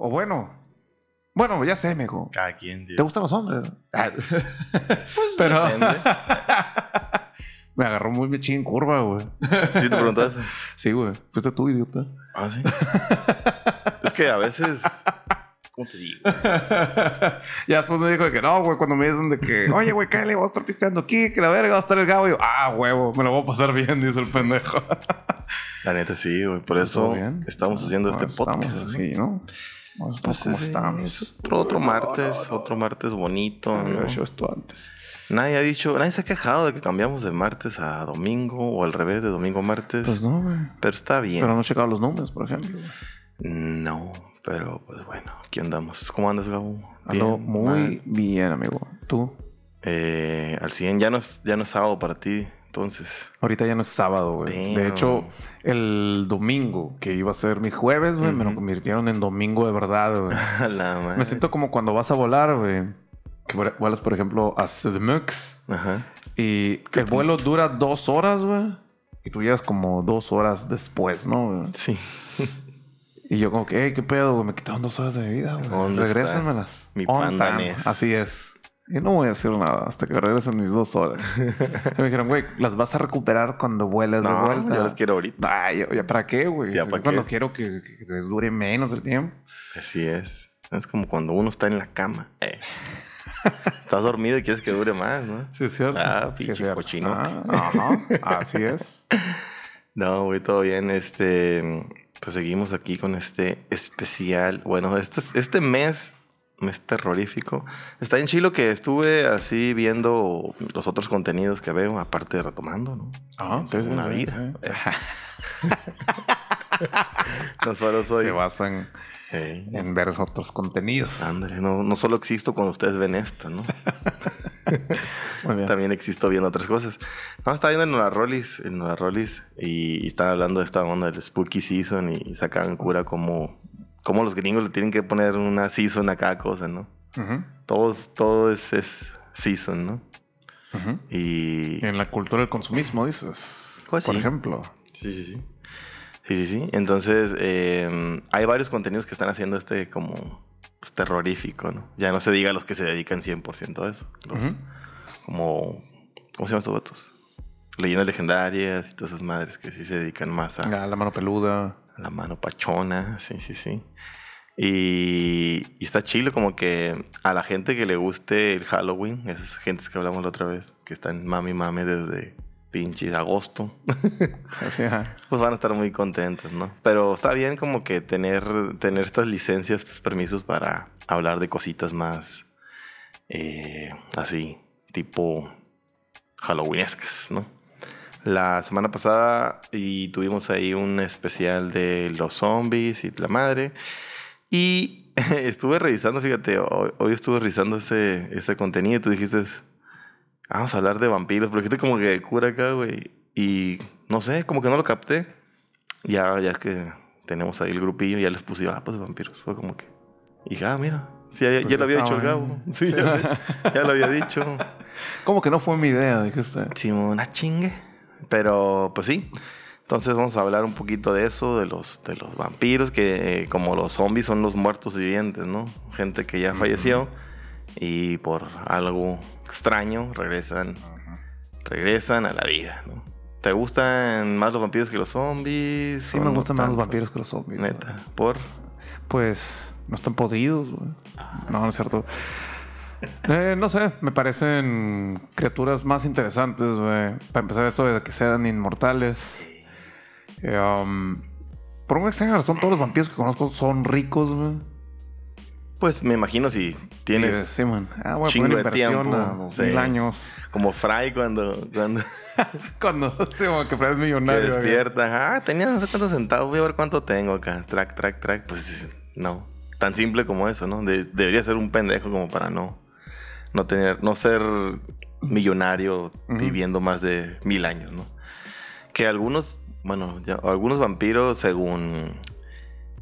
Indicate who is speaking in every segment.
Speaker 1: o bueno. Bueno, ya sé, mijo.
Speaker 2: Cada quien.
Speaker 1: ¿Te gustan los hombres? Ah,
Speaker 2: Pues
Speaker 1: Pero-
Speaker 2: depende.
Speaker 1: Me agarró muy bien en curva, güey.
Speaker 2: ¿Sí te preguntas?
Speaker 1: Sí, güey. Fuiste tú, idiota.
Speaker 2: Ah, sí. es que a veces. ¿Cómo te digo?
Speaker 1: ya después me dijo de que no, güey, cuando me dicen de que, oye, güey, cállate, vamos a estar pisteando aquí, que la verga va a estar el gabo. Y yo, ah, huevo, me lo voy a pasar bien, dice el pendejo.
Speaker 2: La neta sí, güey. Por
Speaker 1: ¿Todo
Speaker 2: eso
Speaker 1: bien?
Speaker 2: estamos haciendo este podcast.
Speaker 1: Así, ¿no?
Speaker 2: Pues
Speaker 1: ¿Cómo
Speaker 2: sí,
Speaker 1: estamos?
Speaker 2: Otro, otro martes, otro martes bonito. ¿no?
Speaker 1: hecho esto antes.
Speaker 2: Nadie ha dicho, nadie se ha quejado de que cambiamos de martes a domingo o al revés, de domingo a martes.
Speaker 1: Pues no, güey.
Speaker 2: pero está bien.
Speaker 1: Pero no he checado los números, por ejemplo.
Speaker 2: No, pero pues bueno, aquí andamos. ¿Cómo andas, Gabo?
Speaker 1: Ando muy
Speaker 2: mal.
Speaker 1: bien, amigo. ¿Tú?
Speaker 2: Eh, al 100, ya no, es, ya no es sábado para ti, entonces.
Speaker 1: Ahorita ya no es sábado, güey. De hecho, el domingo, que iba a ser mi jueves, güey, me lo convirtieron en domingo de verdad, güey. Me siento como cuando vas a volar, güey. Que vuel- vuelas, por ejemplo, a CDMX.
Speaker 2: Ajá.
Speaker 1: Y el vuelo dura dos horas, güey. Y tú llegas como dos horas después, ¿no?
Speaker 2: Sí.
Speaker 1: Y yo como que, hey, ¿qué pedo, güey? Me quitaron dos horas de mi vida, güey.
Speaker 2: ¿Dónde está
Speaker 1: Regrésenmelas.
Speaker 2: mi
Speaker 1: On
Speaker 2: panda
Speaker 1: time.
Speaker 2: Ness?
Speaker 1: Así es. Y no voy a decir nada hasta que regresen mis dos horas. y me dijeron, güey, las vas a recuperar cuando vueles de
Speaker 2: No,
Speaker 1: vuelta.
Speaker 2: yo las quiero ahorita.
Speaker 1: Ay, ¿ya para qué, güey?
Speaker 2: Sí, ¿ya
Speaker 1: Es
Speaker 2: para
Speaker 1: cuando
Speaker 2: qué?
Speaker 1: quiero que, dure menos el tiempo.
Speaker 2: Así es. Es como cuando uno está en la cama. eh. Estás dormido y quieres que dure más, ¿no?
Speaker 1: Sí, es cierto.
Speaker 2: Ah,
Speaker 1: Sí, es cierto. Ah, ajá. Así es.
Speaker 2: No, güey, todo bien. Este, pues seguimos aquí con este especial. Bueno, este, este mes, mes terrorífico. Está en chilo que estuve así viendo los otros contenidos que veo, aparte de retomando, ¿no?
Speaker 1: Sí,
Speaker 2: una
Speaker 1: sí,
Speaker 2: vida. No solo soy.
Speaker 1: Se basan en ver otros contenidos.
Speaker 2: ándale, no, no solo existo cuando ustedes ven esto, ¿no?
Speaker 1: Muy bien.
Speaker 2: También existo viendo otras cosas. No, estaba viendo en Nueva Rollis, en Nueva Rollis, y, y están hablando de esta onda del Spooky Season y, sacaban cura como, como los gringos le tienen que poner una season a cada cosa, ¿no? Todos, todo es, es season, ¿no? Y...
Speaker 1: En la cultura del consumismo, dices.
Speaker 2: Pues
Speaker 1: por
Speaker 2: sí.
Speaker 1: ejemplo.
Speaker 2: Sí, sí, sí. Sí, sí, sí. Entonces, eh, hay varios contenidos que están haciendo este como pues, terrorífico, ¿no? Ya no se diga los que se dedican 100% a eso. Los-. Como... ¿Cómo se llaman estos vatos? Leyendas legendarias y todas esas madres que sí se dedican más a,
Speaker 1: Ah, la mano peluda.
Speaker 2: La mano pachona. Sí, sí, sí. Y, y está chilo como que a la gente que le guste el Halloween, esas gentes que hablamos la otra vez, que están mami mami desde pinche agosto,
Speaker 1: Así, ajá.
Speaker 2: pues van a estar muy contentos, ¿no? Pero está bien como que tener, tener estas licencias, estos permisos para hablar de cositas más eh, así, tipo halloweenescas, ¿no? La semana pasada y tuvimos ahí un especial de los zombies y la madre. Y estuve revisando, fíjate, hoy, hoy estuve revisando ese, ese contenido y tú dijiste, vamos a hablar de vampiros, pero dijiste como que cura acá, güey. Y no sé, como que no lo capté. Ya, ya es que tenemos ahí el grupillo, ya les puse, ah, pues vampiros. Fue como que. Y ah, mira. Sí, ya,
Speaker 1: Pues
Speaker 2: ya lo había dicho el Gabo. Sí, ya, ya lo había dicho.
Speaker 1: Como que no fue mi idea, dijiste.
Speaker 2: Sí, una chingue. Pero, pues sí. Entonces vamos a hablar un poquito de eso, de los, de los vampiros, que eh, como los zombies son los muertos vivientes, ¿no? Gente que ya falleció y por algo extraño regresan, regresan a la vida, ¿no? ¿Te gustan más los vampiros que los zombies?
Speaker 1: Sí,
Speaker 2: ¿O
Speaker 1: me
Speaker 2: no
Speaker 1: gustan más los vampiros que los zombies.
Speaker 2: Neta, ¿por?
Speaker 1: Pues no están podidos, güey. No, no es cierto. Eh, no sé, me parecen criaturas más interesantes, güey. Para empezar, eso de que sean inmortales. Eh, um, por una extraña razón, todos los vampiros que conozco son ricos, güey.
Speaker 2: Pues me imagino si tienes
Speaker 1: Sí, man. Ah, voy a
Speaker 2: chingo
Speaker 1: poner
Speaker 2: de tiempo,
Speaker 1: a dos
Speaker 2: sí.
Speaker 1: mil años.
Speaker 2: como Fry cuando, cuando
Speaker 1: Cuando sí, man, que fueras
Speaker 2: que
Speaker 1: millonario. güey.
Speaker 2: despierta. Ah, tenía no sé cuántos centavos, voy a ver cuánto tengo acá. Track, track, track. Pues no, tan simple como eso, ¿no? De- debería ser un pendejo como para no, no tener, no ser millonario viviendo más de mil años, ¿no? Que algunos, bueno, ya, algunos vampiros, según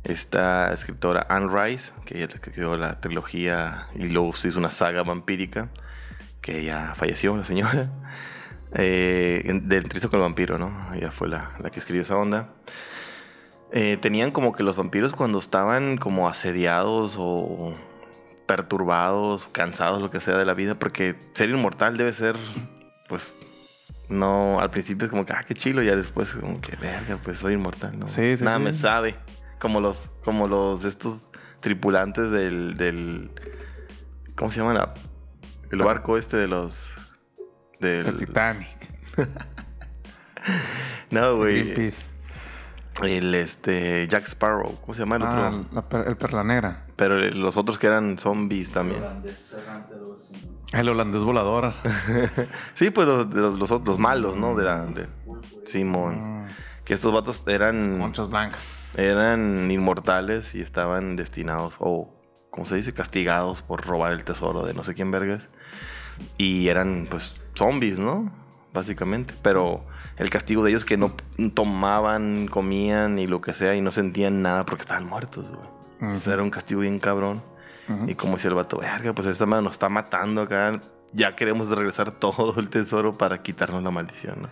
Speaker 2: esta escritora Anne Rice, que ella creó la trilogía y luego se hizo una saga vampírica, que ya falleció la señora, eh, del Tristo con el vampiro, ¿no? Ella fue la, la que escribió esa onda. eh, tenían como que los vampiros cuando estaban como asediados o perturbados, cansados, lo que sea de la vida, porque ser inmortal debe ser, pues, no, al principio es como que, ah, qué chilo, ya después como que, verga, pues soy inmortal, ¿no?
Speaker 1: Sí, sí,
Speaker 2: Nada
Speaker 1: sí.
Speaker 2: me sabe. Como los, como los, estos tripulantes del, del ¿cómo se llama? la- el barco este de los, del,
Speaker 1: El Titanic.
Speaker 2: no, güey. El, este, Jack Sparrow, ¿cómo se llama el
Speaker 1: Ah,
Speaker 2: otro?
Speaker 1: per- el Perla Negra.
Speaker 2: Pero los otros que eran zombies también.
Speaker 1: El holandés volador.
Speaker 2: Sí, pues los, los, los, los malos, ¿no? De la, de Simón.
Speaker 1: Mm,
Speaker 2: Que estos vatos eran,
Speaker 1: Conchas blancas.
Speaker 2: eran inmortales y estaban destinados, o como se dice, castigados por robar el tesoro de no sé quién vergas. Y eran, pues, zombies, ¿no? Básicamente. Pero el castigo de ellos que no tomaban, comían y lo que sea y no sentían nada porque estaban muertos, güey.
Speaker 1: Ujú.
Speaker 2: era un castigo bien cabrón. Y como decía el vato, verga, pues esta madre nos está matando acá. Ya queremos regresar todo el tesoro para quitarnos la maldición, ¿no?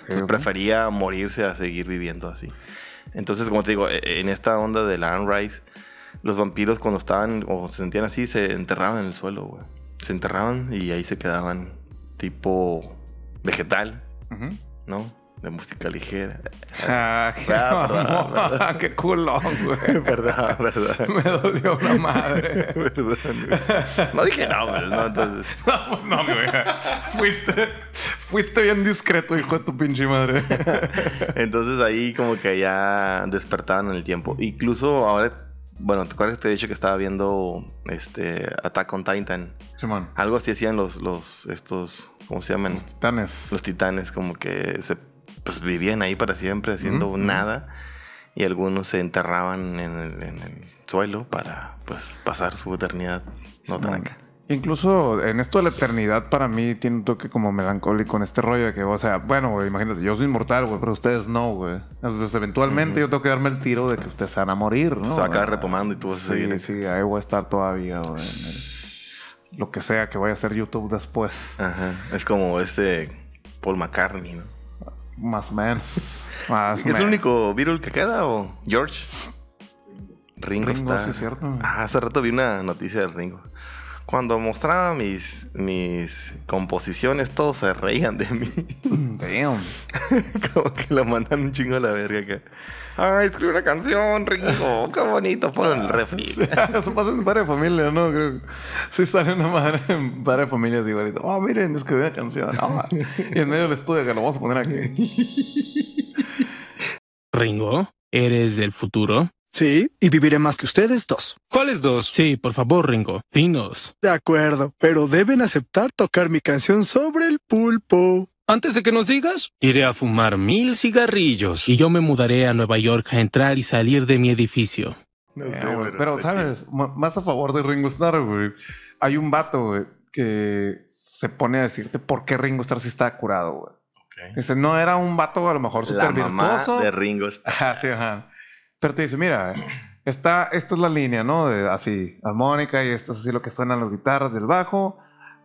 Speaker 2: Entonces prefería morirse a seguir viviendo así. Entonces, como te digo, e- en esta onda de la Anne Rice, los vampiros cuando estaban o se sentían así, se enterraban en el suelo, güey. Se enterraban y ahí se quedaban tipo vegetal,
Speaker 1: Ujú.
Speaker 2: ¿No? De música ligera.
Speaker 1: Ah, qué,
Speaker 2: Ah, verdad,
Speaker 1: mamón.
Speaker 2: verdad.
Speaker 1: qué culón, güey.
Speaker 2: verdad, verdad.
Speaker 1: Me dolió la madre.
Speaker 2: Perdón, güey. No dije nombres, ¿no? Entonces,
Speaker 1: No, pues no, güey. Fuiste, fuiste bien discreto, hijo de tu pinche madre.
Speaker 2: entonces ahí como que ya despertaban en el tiempo. Incluso ahora, bueno, ¿te acuerdas que te he dicho que estaba viendo este Attack on Titan?
Speaker 1: Simón.
Speaker 2: Algo así hacían los, los, estos, ¿cómo se llaman?
Speaker 1: Los titanes.
Speaker 2: Los titanes, como que se, pues vivían ahí para siempre haciendo nada. Y algunos se enterraban en el, en el suelo para, pues, pasar su eternidad. No tan acá.
Speaker 1: Incluso en esto de la eternidad para mí tiene un toque como melancólico en este rollo de que, o sea, bueno, güey, imagínate, yo soy inmortal, güey, pero ustedes no, güey. Entonces eventualmente yo tengo que darme el tiro de que ustedes se van a morir, ¿no?
Speaker 2: Se va a acabar retomando y tú vas a seguir.
Speaker 1: Sí, sí, ahí voy a estar todavía, güey. el- Lo que sea que vaya a ser YouTube después.
Speaker 2: Ajá. Es como este Paul McCartney, ¿no?
Speaker 1: Más o menos. Más
Speaker 2: ¿Es el único Beatle que queda o George? Ringo,
Speaker 1: Ringo,
Speaker 2: está.
Speaker 1: sí es cierto.
Speaker 2: Ah, hace rato vi una noticia de Ringo. Cuando mostraba mis, mis composiciones, todos se reían de mí.
Speaker 1: Damn.
Speaker 2: Como que lo mandan un chingo a la verga acá. Ay, escribe una canción, Ringo. Qué bonito. Ponlo en el refri.
Speaker 1: Eso pasa en padre de familia, ¿no? Creo que sí sale una madre en padre de familia así igualito. Oh, miren, escribí una canción. Ah, y en medio del estudio que lo vamos a poner aquí.
Speaker 3: Ringo, ¿eres del futuro?
Speaker 4: Sí, y viviré más que ustedes dos.
Speaker 3: ¿Cuáles dos? Sí, por favor, Ringo, dinos.
Speaker 4: De acuerdo, pero deben aceptar tocar mi canción sobre el pulpo.
Speaker 3: Antes de que nos digas, iré a fumar mil cigarrillos y yo me mudaré a Nueva York a entrar y salir de mi edificio.
Speaker 2: No
Speaker 1: Eh,
Speaker 2: sé,
Speaker 1: güey,
Speaker 2: pero
Speaker 1: ¿sabes? Más a favor de Ringo Starr, güey. Hay un vato, güey, que se pone a decirte por qué Ringo Starr sí está curado, güey.
Speaker 2: chido.
Speaker 1: Dice, no era un vato a lo mejor
Speaker 2: La
Speaker 1: súper
Speaker 2: mamá
Speaker 1: virtuoso.
Speaker 2: de Ringo está.
Speaker 1: Ajá, sí, ajá. Pero te dice, mira, está, esto es la línea, ¿no? De así, armónica y esto es así lo que suenan las guitarras del bajo.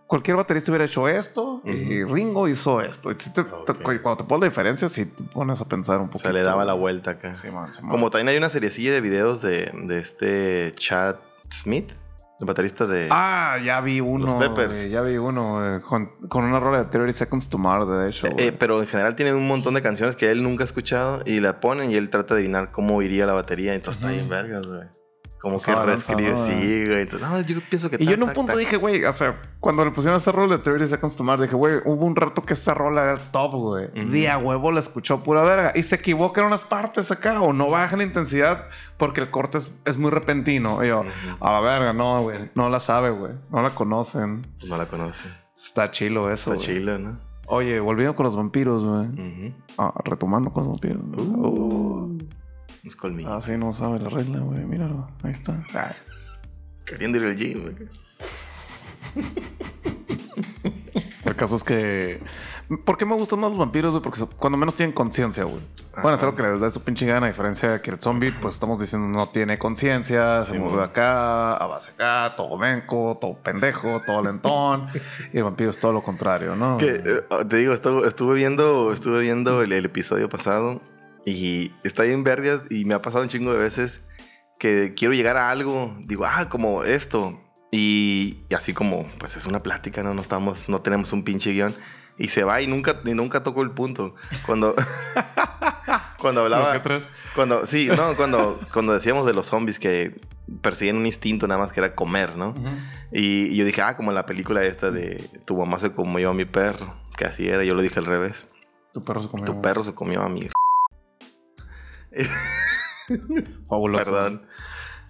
Speaker 1: Cualquier baterista hubiera hecho esto y Ringo hizo esto. Y si te- te-
Speaker 2: Ok.
Speaker 1: cuando te pones la diferencia, te pones a pensar un
Speaker 2: O
Speaker 1: poco.
Speaker 2: sea, le daba la vuelta acá.
Speaker 1: Sí, man, sí, man.
Speaker 2: Como también hay una seriecilla de videos de, de este Chad Smith, el baterista de.
Speaker 1: Ah, ya vi uno.
Speaker 2: Los Peppers.
Speaker 1: ya vi uno con, con una rola de 30 Seconds to Mars, de hecho.
Speaker 2: Eh,
Speaker 1: güey.
Speaker 2: pero en general tiene un montón de canciones que él nunca ha escuchado y la ponen y él trata de adivinar cómo iría la batería. Entonces está
Speaker 1: Ujú.
Speaker 2: bien vergas, güey. Como que reescribe, sí, güey. Entonces, no, yo pienso que
Speaker 1: y yo en un punto
Speaker 2: tac.
Speaker 1: dije, güey, o sea, cuando le pusieron esa rola de 30 Seconds to Mars, dije, güey, hubo un rato que esa rola era top, güey.
Speaker 2: Ujú.
Speaker 1: Día huevo la escuchó pura verga. Y se equivoca en unas partes acá o no baja la intensidad porque el corte es, es muy repentino. Y yo, a la verga, no, güey. No la sabe, güey. No la conocen.
Speaker 2: No la conoce.
Speaker 1: Está chilo eso.
Speaker 2: Está
Speaker 1: güey.
Speaker 2: chilo, ¿no?
Speaker 1: Oye, volviendo con los vampiros, güey. Ah, retomando con los vampiros.
Speaker 2: Colmillos.
Speaker 1: Así no sabe la regla, güey. Míralo. Ahí está.
Speaker 2: Queriendo ir al gym, güey.
Speaker 1: El caso es que. ¿Por qué me gustan más los vampiros, güey? Porque cuando menos tienen conciencia, güey. Bueno, es algo que les da su pinche gana, a diferencia de que el zombie, pues estamos diciendo, no tiene conciencia, se
Speaker 2: Sí,
Speaker 1: mueve acá, a base acá, todo menco, todo pendejo, todo lentón. y el vampiro es todo lo contrario, ¿no?
Speaker 2: Que, eh, te digo, estuve, estuve viendo, estuve viendo el, el episodio pasado Y está bien vergas y me ha pasado un chingo de veces que quiero llegar a algo. Digo, ah, como esto. Y, y así como, pues es una plática, ¿no? No estamos, no tenemos un pinche guion. Y se va y nunca, y nunca tocó el punto. Cuando, cuando hablaba... Cuando, sí, no, cuando, cuando decíamos de los zombies que persiguen un instinto nada más que era comer, ¿no? y, y yo dije, ah, como en la película esta de tu mamá se comió a mi perro, que así era, yo lo dije al revés.
Speaker 1: Tu perro se comió.
Speaker 2: Tu perro se comió a mi...
Speaker 1: Fabuloso.
Speaker 2: Perdón.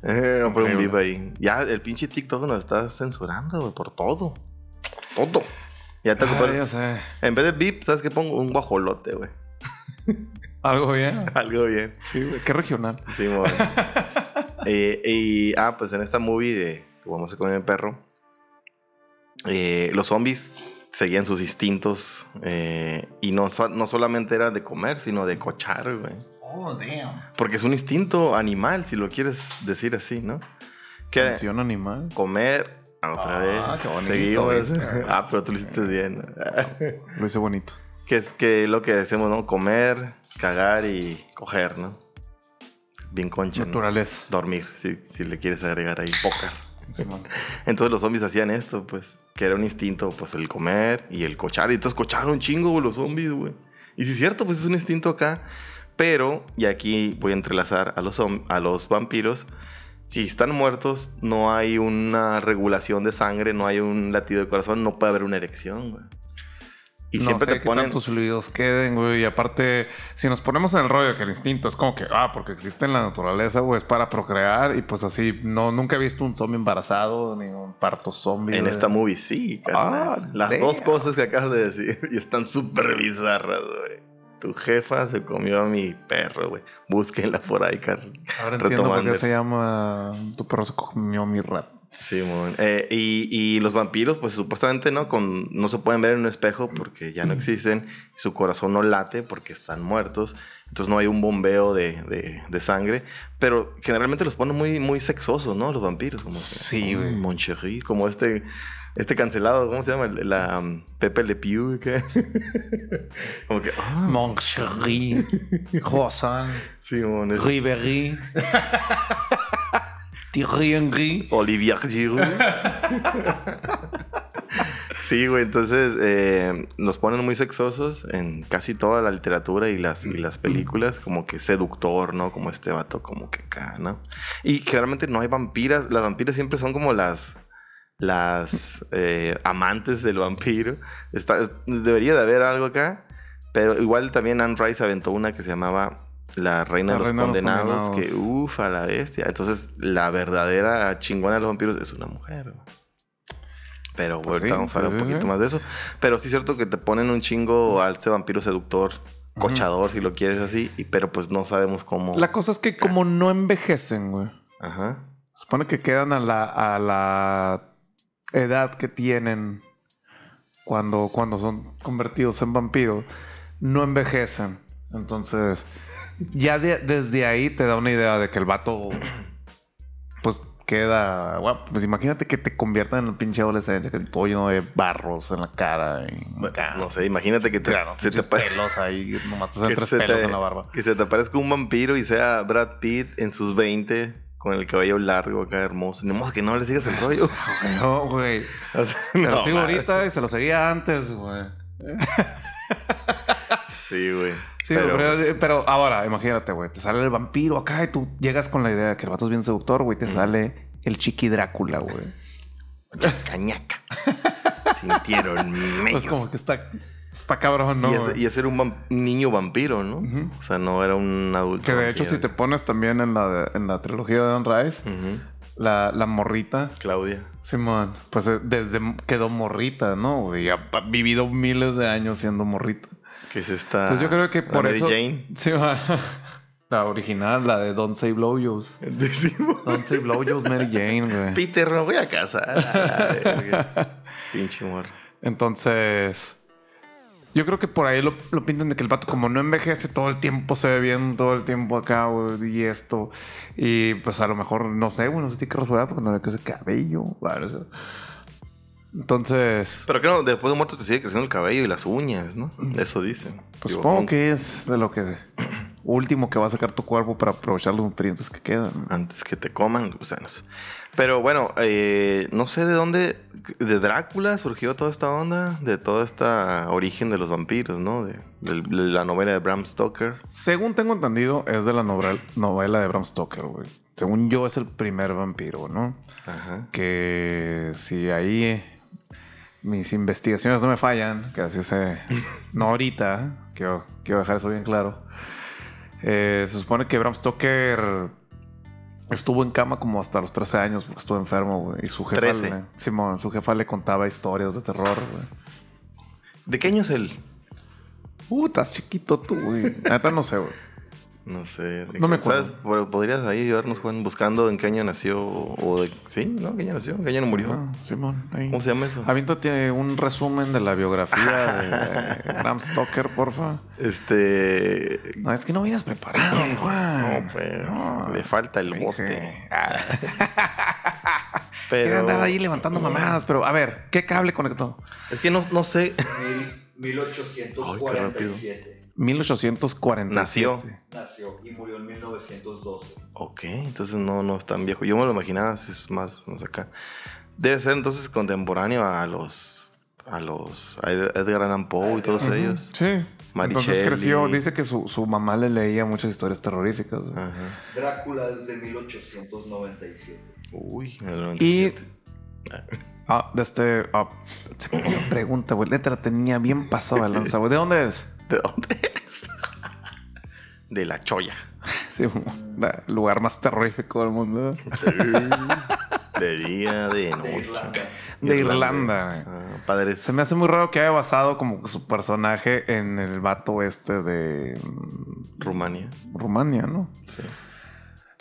Speaker 2: Eh, un beep ahí. Ya, el pinche TikTok nos está censurando, güey, por todo. Todo. Ya te
Speaker 1: Ah, sé.
Speaker 2: En vez de beep, ¿sabes qué pongo? Un guajolote, güey.
Speaker 1: Algo bien.
Speaker 2: Algo bien.
Speaker 1: Sí, güey. Qué regional.
Speaker 2: Sí, mo. Eh, y, ah, pues en esta movie de Tu comió a mi perro, eh, los zombies seguían sus instintos eh, y no, no solamente era de comer, sino de cochar, güey.
Speaker 1: Oh, damn.
Speaker 2: Porque es un instinto animal, si lo quieres decir así, ¿no? Que
Speaker 1: Canción animal.
Speaker 2: comer, ah, otra
Speaker 1: Ah,
Speaker 2: vez.
Speaker 1: qué bonito,
Speaker 2: ah, pero tú lo hiciste bien.
Speaker 1: Lo hice bonito.
Speaker 2: que es que lo que decimos, ¿no? Comer, cagar y coger, ¿no? Bien concha, ¿no?
Speaker 1: Naturaleza.
Speaker 2: Dormir, si, si le quieres agregar ahí, póker. Entonces los zombies hacían esto, pues, que era un instinto, pues, el comer y el cochar. Y entonces cocharon un chingo güey, los zombies, güey. Y si es cierto, pues es un instinto acá. Pero, y aquí voy a entrelazar a los, a los vampiros. Si están muertos, no hay una regulación de sangre, no hay un latido de corazón, no puede haber una erección, güey. Y
Speaker 1: no
Speaker 2: siempre
Speaker 1: sé
Speaker 2: te ponen...
Speaker 1: tantos fluidos queden, güey. Y aparte, si nos ponemos en el rollo de que el instinto es como que, ah, porque existe en la naturaleza, güey, es para procrear. Y pues así, no, nunca he visto un zombie embarazado ni un parto zombie.
Speaker 2: En
Speaker 1: güey.
Speaker 2: esta movie sí, carnal.
Speaker 1: Ah,
Speaker 2: Las
Speaker 1: damn.
Speaker 2: dos cosas que acabas de decir y están súper bizarras, güey. Tu jefa se comió a mi perro, güey. Búsquenla por ahí, car.
Speaker 1: Ahora entiendo por qué se llama Tu perro se comió mi rat.
Speaker 2: Simón. Eh, y, y los vampiros, pues supuestamente no, con, no se pueden ver en un espejo porque ya no existen. Su corazón no late porque están muertos. Entonces no hay un bombeo de, de- de sangre. Pero generalmente los ponen muy, muy sexosos, ¿no? Los vampiros. Como que,
Speaker 1: Sí,
Speaker 2: "Mm, chéri", Como este, este cancelado, ¿cómo se llama? La um, Pepe Le Pew. ¿qué? como que, ah,
Speaker 1: Mon chéri, croissant,
Speaker 2: Simón. es-
Speaker 1: Ribéry, Thierry Henry.
Speaker 2: Olivier Giroud. sí, güey, entonces eh, nos ponen muy sexosos en casi toda la literatura y las, y las películas, como que seductor, ¿no? Como este vato, como que acá, ¿no? Y generalmente no hay vampiras, las vampiras siempre son como las las eh, amantes del vampiro. Está- debería de haber algo acá, pero igual también Anne Rice aventó una que se llamaba La Reina,
Speaker 1: La
Speaker 2: de, los
Speaker 1: Reina de los
Speaker 2: Condenados, que
Speaker 1: Condenados.
Speaker 2: uff, a la bestia. Entonces, la verdadera chingona de los vampiros es una mujer. Pero
Speaker 1: Pues
Speaker 2: ahorita
Speaker 1: sí,
Speaker 2: vamos a hablar
Speaker 1: sí,
Speaker 2: un poquito
Speaker 1: sí.
Speaker 2: más de eso. Pero sí es cierto que te ponen un chingo a este vampiro seductor, cochador, si lo quieres así, y, pero pues no sabemos cómo.
Speaker 1: La cosa es que como no envejecen, güey.
Speaker 2: Ajá.
Speaker 1: Supone que quedan a la, a la edad que tienen cuando, cuando son convertidos en vampiros. No envejecen. Entonces, ya de- desde ahí te da una idea de que el vato, pues queda. pues imagínate que te conviertan en el pinche adolescente, que todo lleno de barros en la cara. Y,
Speaker 2: No sé, imagínate que te,
Speaker 1: Claro,
Speaker 2: se te
Speaker 1: pelos ahí, nomás te tres pelos
Speaker 2: te-
Speaker 1: en la barba.
Speaker 2: Que se te aparezca un vampiro y sea Brad Pitt en sus 20 con el cabello largo acá hermoso. Ni modo que no le sigas el rollo.
Speaker 1: No, güey.
Speaker 2: O sea,
Speaker 1: Se lo sigo
Speaker 2: madre.
Speaker 1: ahorita y se lo seguía antes, güey.
Speaker 2: Sí, güey.
Speaker 1: Sí, pero, pero, ahora, imagínate, güey. Te sale el vampiro acá y tú llegas con la idea de que el vato es bien seductor, güey. Te sale el chiqui Drácula, güey.
Speaker 2: Cañaca. Sintieron medio.
Speaker 1: Pues como que está, está cabrón, ¿no?
Speaker 2: y, es,
Speaker 1: güey?
Speaker 2: y un, niño vampiro, ¿no? O sea, no era un adulto.
Speaker 1: que de hecho, si te pones también en la, de- en la trilogía de Don Rice,
Speaker 2: Ujú.
Speaker 1: la, la morrita,
Speaker 2: Claudia.
Speaker 1: Simón, pues eh, desde quedó morrita, ¿no? güey? ha vivido miles de años siendo morrita.
Speaker 2: Que es esta.
Speaker 1: Pues yo creo que
Speaker 2: la
Speaker 1: por
Speaker 2: Mary
Speaker 1: eso.
Speaker 2: Jane.
Speaker 1: Sí, va. La original, la de Don't Say Blowjobs. Don't Say Blowjobs, Mary Jane, güey.
Speaker 2: Peter, no voy a casa. Pinche amor.
Speaker 1: Entonces, yo creo que por ahí lo, lo pintan de que el vato, como no envejece, todo el tiempo se ve bien, todo el tiempo acá, güey, y esto. Y pues a lo mejor, no sé, güey, no se tiene que rasurar porque no le crece cabello. Vale, o sea. Entonces,
Speaker 2: Pero que no, después de muerto te sigue creciendo el cabello y las uñas, ¿no? Eso dicen.
Speaker 1: pues
Speaker 2: Digo,
Speaker 1: supongo que es de lo que último que va a sacar tu cuerpo para aprovechar los nutrientes que quedan.
Speaker 2: Antes que te coman gusanos. Pero bueno, eh, no sé de dónde, de Drácula surgió toda esta onda, de toda esta origen de los vampiros, ¿no? De, de- de la novela de Bram Stoker.
Speaker 1: Según tengo entendido, es de la novela, novela de Bram Stoker, güey. Según yo, es el primer vampiro, ¿no?
Speaker 2: Ajá.
Speaker 1: Que si ahí eh, mis investigaciones no me fallan, que así se... no ahorita, quiero, quiero dejar eso bien claro. Eh, se supone que Bram Stoker estuvo en cama como hasta los 13 años porque estuvo enfermo, güey. Y su jefa,
Speaker 2: 13.
Speaker 1: le, Simón, su jefa le contaba historias de terror, güey.
Speaker 2: ¿De qué año es él?
Speaker 1: Uh, estás chiquito tú, güey. Neta no sé, güey.
Speaker 2: No sé.
Speaker 1: No me acuerdo.
Speaker 2: ¿Podrías ahí ayudarnos, Juan, buscando en qué año nació? O de... ¿Sí? ¿No? ¿Qué año nació? ¿En qué año murió?
Speaker 1: Ah, Simón, ahí.
Speaker 2: ¿Cómo se llama eso?
Speaker 1: Aviéntate un resumen de la biografía de Bram Stoker, porfa.
Speaker 2: Este...
Speaker 1: No, es que no vienes preparado, Juan.
Speaker 2: No, pues,
Speaker 1: No.
Speaker 2: le falta el bote.
Speaker 1: ah,
Speaker 2: Pero...
Speaker 1: Quiero andar ahí levantando mamadas, pero a ver, ¿qué cable conectó?
Speaker 2: Es que no, no sé...
Speaker 5: Mil- 1847
Speaker 1: 1847.
Speaker 2: Nació.
Speaker 5: nació y murió en 1912.
Speaker 2: Ok, entonces no, no es tan viejo. Yo me lo imaginaba, si es más, más acá. Debe ser entonces contemporáneo a los... A los... A Edgar Allan Poe y todos ellos.
Speaker 1: Sí.
Speaker 2: Mary
Speaker 1: Entonces creció, dice que su, su mamá le leía muchas historias terroríficas.
Speaker 2: Ajá.
Speaker 5: Drácula es de 1897.
Speaker 2: Uy, en el
Speaker 1: Y
Speaker 2: 97.
Speaker 1: Ah, de este ah, la pregunta, güey. Letra la tenía bien pasada de lanza, güey. ¿De dónde es?
Speaker 2: ¿De dónde es? De la choya.
Speaker 1: Sí, el lugar más terrorífico del mundo.
Speaker 2: De día, de noche.
Speaker 5: Irlanda.
Speaker 1: De Irlanda, güey.
Speaker 2: Ah, padres.
Speaker 1: Se me hace muy raro que haya basado como que su personaje en el vato este de mm,
Speaker 2: Rumania.
Speaker 1: Rumania, ¿no?
Speaker 2: Sí.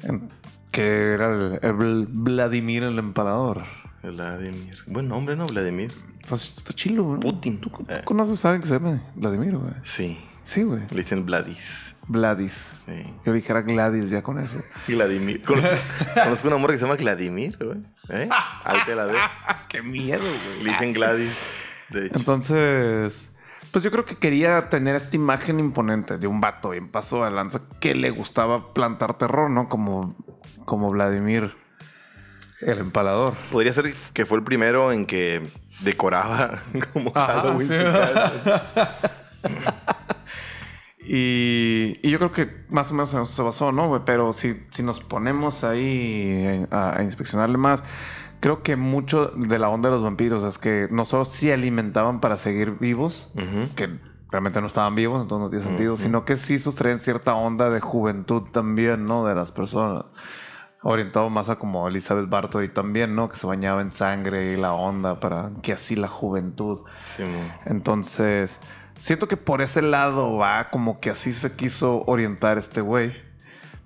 Speaker 1: En- que era el, el Vladimir el Empalador.
Speaker 2: Vladimir. Buen nombre, ¿no? Vladimir.
Speaker 1: Está, está chilo, güey.
Speaker 2: Putin.
Speaker 1: ¿Tú, tú
Speaker 2: Eh.
Speaker 1: conoces a alguien que se llama Vladimir, güey?
Speaker 2: Sí.
Speaker 1: Sí, güey.
Speaker 2: Le dicen Vladis.
Speaker 1: Vladis.
Speaker 2: Sí.
Speaker 1: Yo dijera Gladys ya con eso.
Speaker 2: Vladimir. Con- Conozco una morra que se llama Vladimir, güey. ¿Eh? Ahí te la ve.
Speaker 1: ¡Qué miedo, güey!
Speaker 2: Le dicen Gladys. De hecho.
Speaker 1: Entonces, pues yo creo que quería tener esta imagen imponente de un vato en paso de lanza que le gustaba plantar terror, ¿no? Como, como Vladimir el empalador.
Speaker 2: Podría ser que fue el primero en que decoraba como
Speaker 1: Ajá,
Speaker 2: Halloween.
Speaker 1: sí. Y, y yo creo que más o menos en eso se basó, ¿no? Pero si, si nos ponemos ahí a, a inspeccionarle más, creo que mucho de la onda de los vampiros es que no solo se alimentaban para seguir vivos, que realmente no estaban vivos, entonces no tiene sentido, sino que sí sustraen cierta onda de juventud también, ¿no? De las personas. Orientado más a como Elizabeth Bartory también, ¿no? Que se bañaba en sangre y la onda para que así la juventud.
Speaker 2: Sí.
Speaker 1: Entonces, siento que por ese lado va como que así se quiso orientar este güey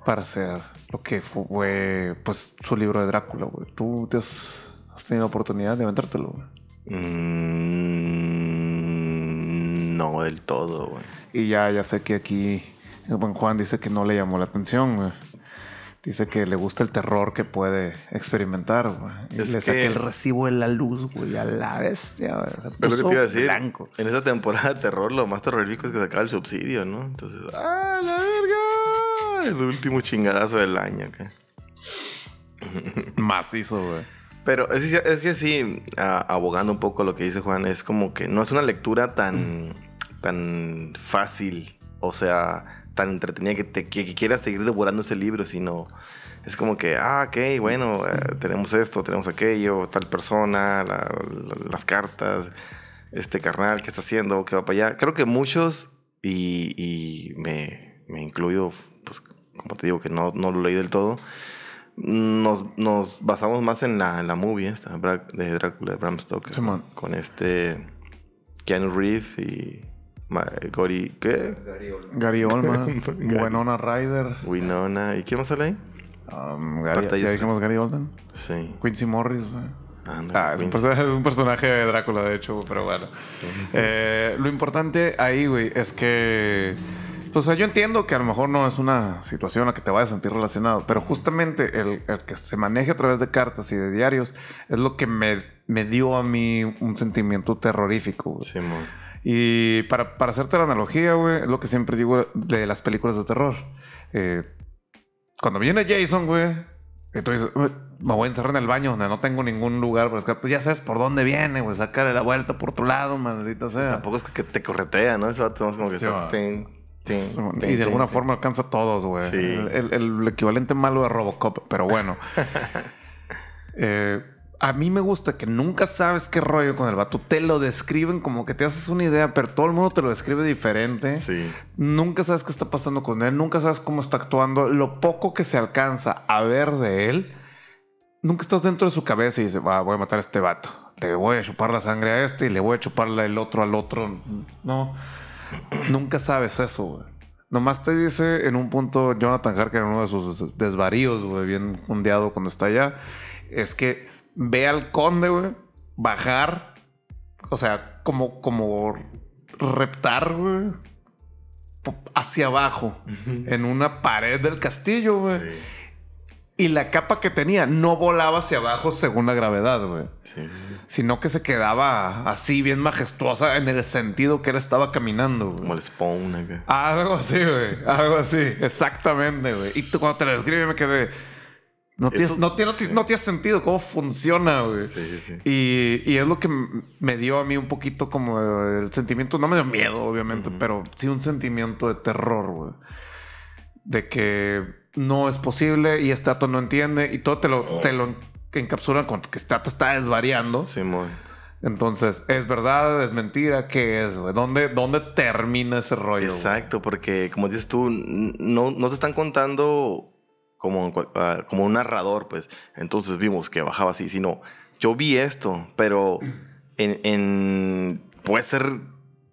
Speaker 1: para hacer lo que fue, pues, su libro de Drácula, güey. ¿Tú te has, has tenido oportunidad de aventártelo, güey?
Speaker 2: Mm, no del todo, güey.
Speaker 1: Y ya, ya sé que aquí el buen Juan dice que no le llamó la atención, güey. Dice que le gusta el terror que puede experimentar, güey. Y
Speaker 2: Es
Speaker 1: le saqué
Speaker 2: que-
Speaker 1: el recibo de la luz, güey, a la bestia, güey. Se
Speaker 2: Es lo que te iba a decir.
Speaker 1: blanco.
Speaker 2: En esa temporada de terror, lo más terrorífico es que sacaba el subsidio, ¿no? Entonces, ¡ah, la verga! El último chingadazo del año, acá.
Speaker 1: Macizo, güey.
Speaker 2: Pero es, es que sí, a- abogando un poco lo que dice Juan, es como que no es una lectura tan, tan fácil, o sea, tan entretenida que, te, que, que quieras seguir devorando ese libro, sino es como que, ah, ok, bueno, eh, tenemos esto, tenemos aquello, tal persona, la- la- las cartas, este carnal, ¿qué está haciendo? ¿Qué va para allá? Creo que muchos, y, y me, me incluyo, pues como te digo que no, no lo leí del todo, nos, nos basamos más en la, en la movie esta, de Drácula de Bram Stoker.
Speaker 1: Simón.
Speaker 2: Con este Keanu Reeves y Gori, ¿qué?
Speaker 5: Gary Oldman.
Speaker 1: Gary Oldman,
Speaker 2: Gary.
Speaker 1: Winona Ryder,
Speaker 2: Winona. ¿Y quién más sale ahí?
Speaker 1: um, Gary, ya dijimos Gary Oldman,
Speaker 2: Sí.
Speaker 1: Quincy Morris, güey.
Speaker 2: Anda,
Speaker 1: Ah, es un, personaje, es un personaje de Drácula, de hecho, pero bueno. Eh, lo importante ahí, güey, es que Pues o sea, yo entiendo que a lo mejor no es una situación a la que te vayas a sentir relacionado, pero justamente el, el que se maneje a través de cartas y de diarios es lo que me, me dio a mí un sentimiento terrorífico. güey.
Speaker 2: Simón.
Speaker 1: Y para, para hacerte la analogía, güey, es lo que siempre digo de las películas de terror. Eh, cuando viene Jason, güey, y tú dices, "Uy, me voy a encerrar en el baño donde no tengo ningún lugar para escapar. Pues ya sabes por dónde viene, güey. Sacarle la vuelta por otro lado, maldita sea.
Speaker 2: Tampoco es que te corretea, ¿no? Eso tenemos como que
Speaker 1: Sí,
Speaker 2: está
Speaker 1: Y de alguna forma alcanza a todos, güey.
Speaker 2: Sí.
Speaker 1: El, el- el equivalente malo de Robocop, pero bueno. Eh, a mí me gusta que nunca sabes qué rollo con el vato. Te lo describen como que te haces una idea, pero todo el mundo te lo describe diferente.
Speaker 2: Sí.
Speaker 1: Nunca sabes qué está pasando con él, nunca sabes cómo está actuando. Lo poco que se alcanza a ver de él, nunca estás dentro de su cabeza y dices, va, voy a matar a este vato. Le voy a chupar la sangre a este y le voy a chuparla el otro al otro. No, nunca sabes eso, güey. Nomás te dice en un punto Jonathan Harker, en uno de sus desvaríos, güey, bien hundeado cuando está allá, es que ve al conde, güey, bajar, o sea, como, como reptar, güey, hacia abajo, en una pared del castillo, güey.
Speaker 2: Sí.
Speaker 1: Y la capa que tenía no volaba hacia abajo según la gravedad, güey.
Speaker 2: Sí.
Speaker 1: Sino que se quedaba así, bien majestuosa, en el sentido que él estaba caminando, güey.
Speaker 2: Como el spawn.
Speaker 1: Algo así, güey. Algo así. Exactamente, güey. Y tú cuando te lo describes me quedé... No tiene,
Speaker 2: Eso-
Speaker 1: no, tiene, no tiene sentido cómo funciona, güey.
Speaker 2: Sí, sí, sí.
Speaker 1: Y, y es lo que me dio a mí un poquito como el sentimiento, no me dio miedo, obviamente, pero sí un sentimiento de terror, güey. De que no es posible y este dato no entiende y todo te lo, te lo encapsulan con que este dato está desvariando.
Speaker 2: Simón.
Speaker 1: Entonces, ¿es verdad? ¿Es mentira? ¿Qué es, güey? ¿Dónde, ¿Dónde termina ese rollo?
Speaker 2: Exacto, porque como dices tú, no, no te están contando como, ah, como un narrador, pues. Entonces vimos que bajaba así, sino yo vi esto, pero en, en- puede ser,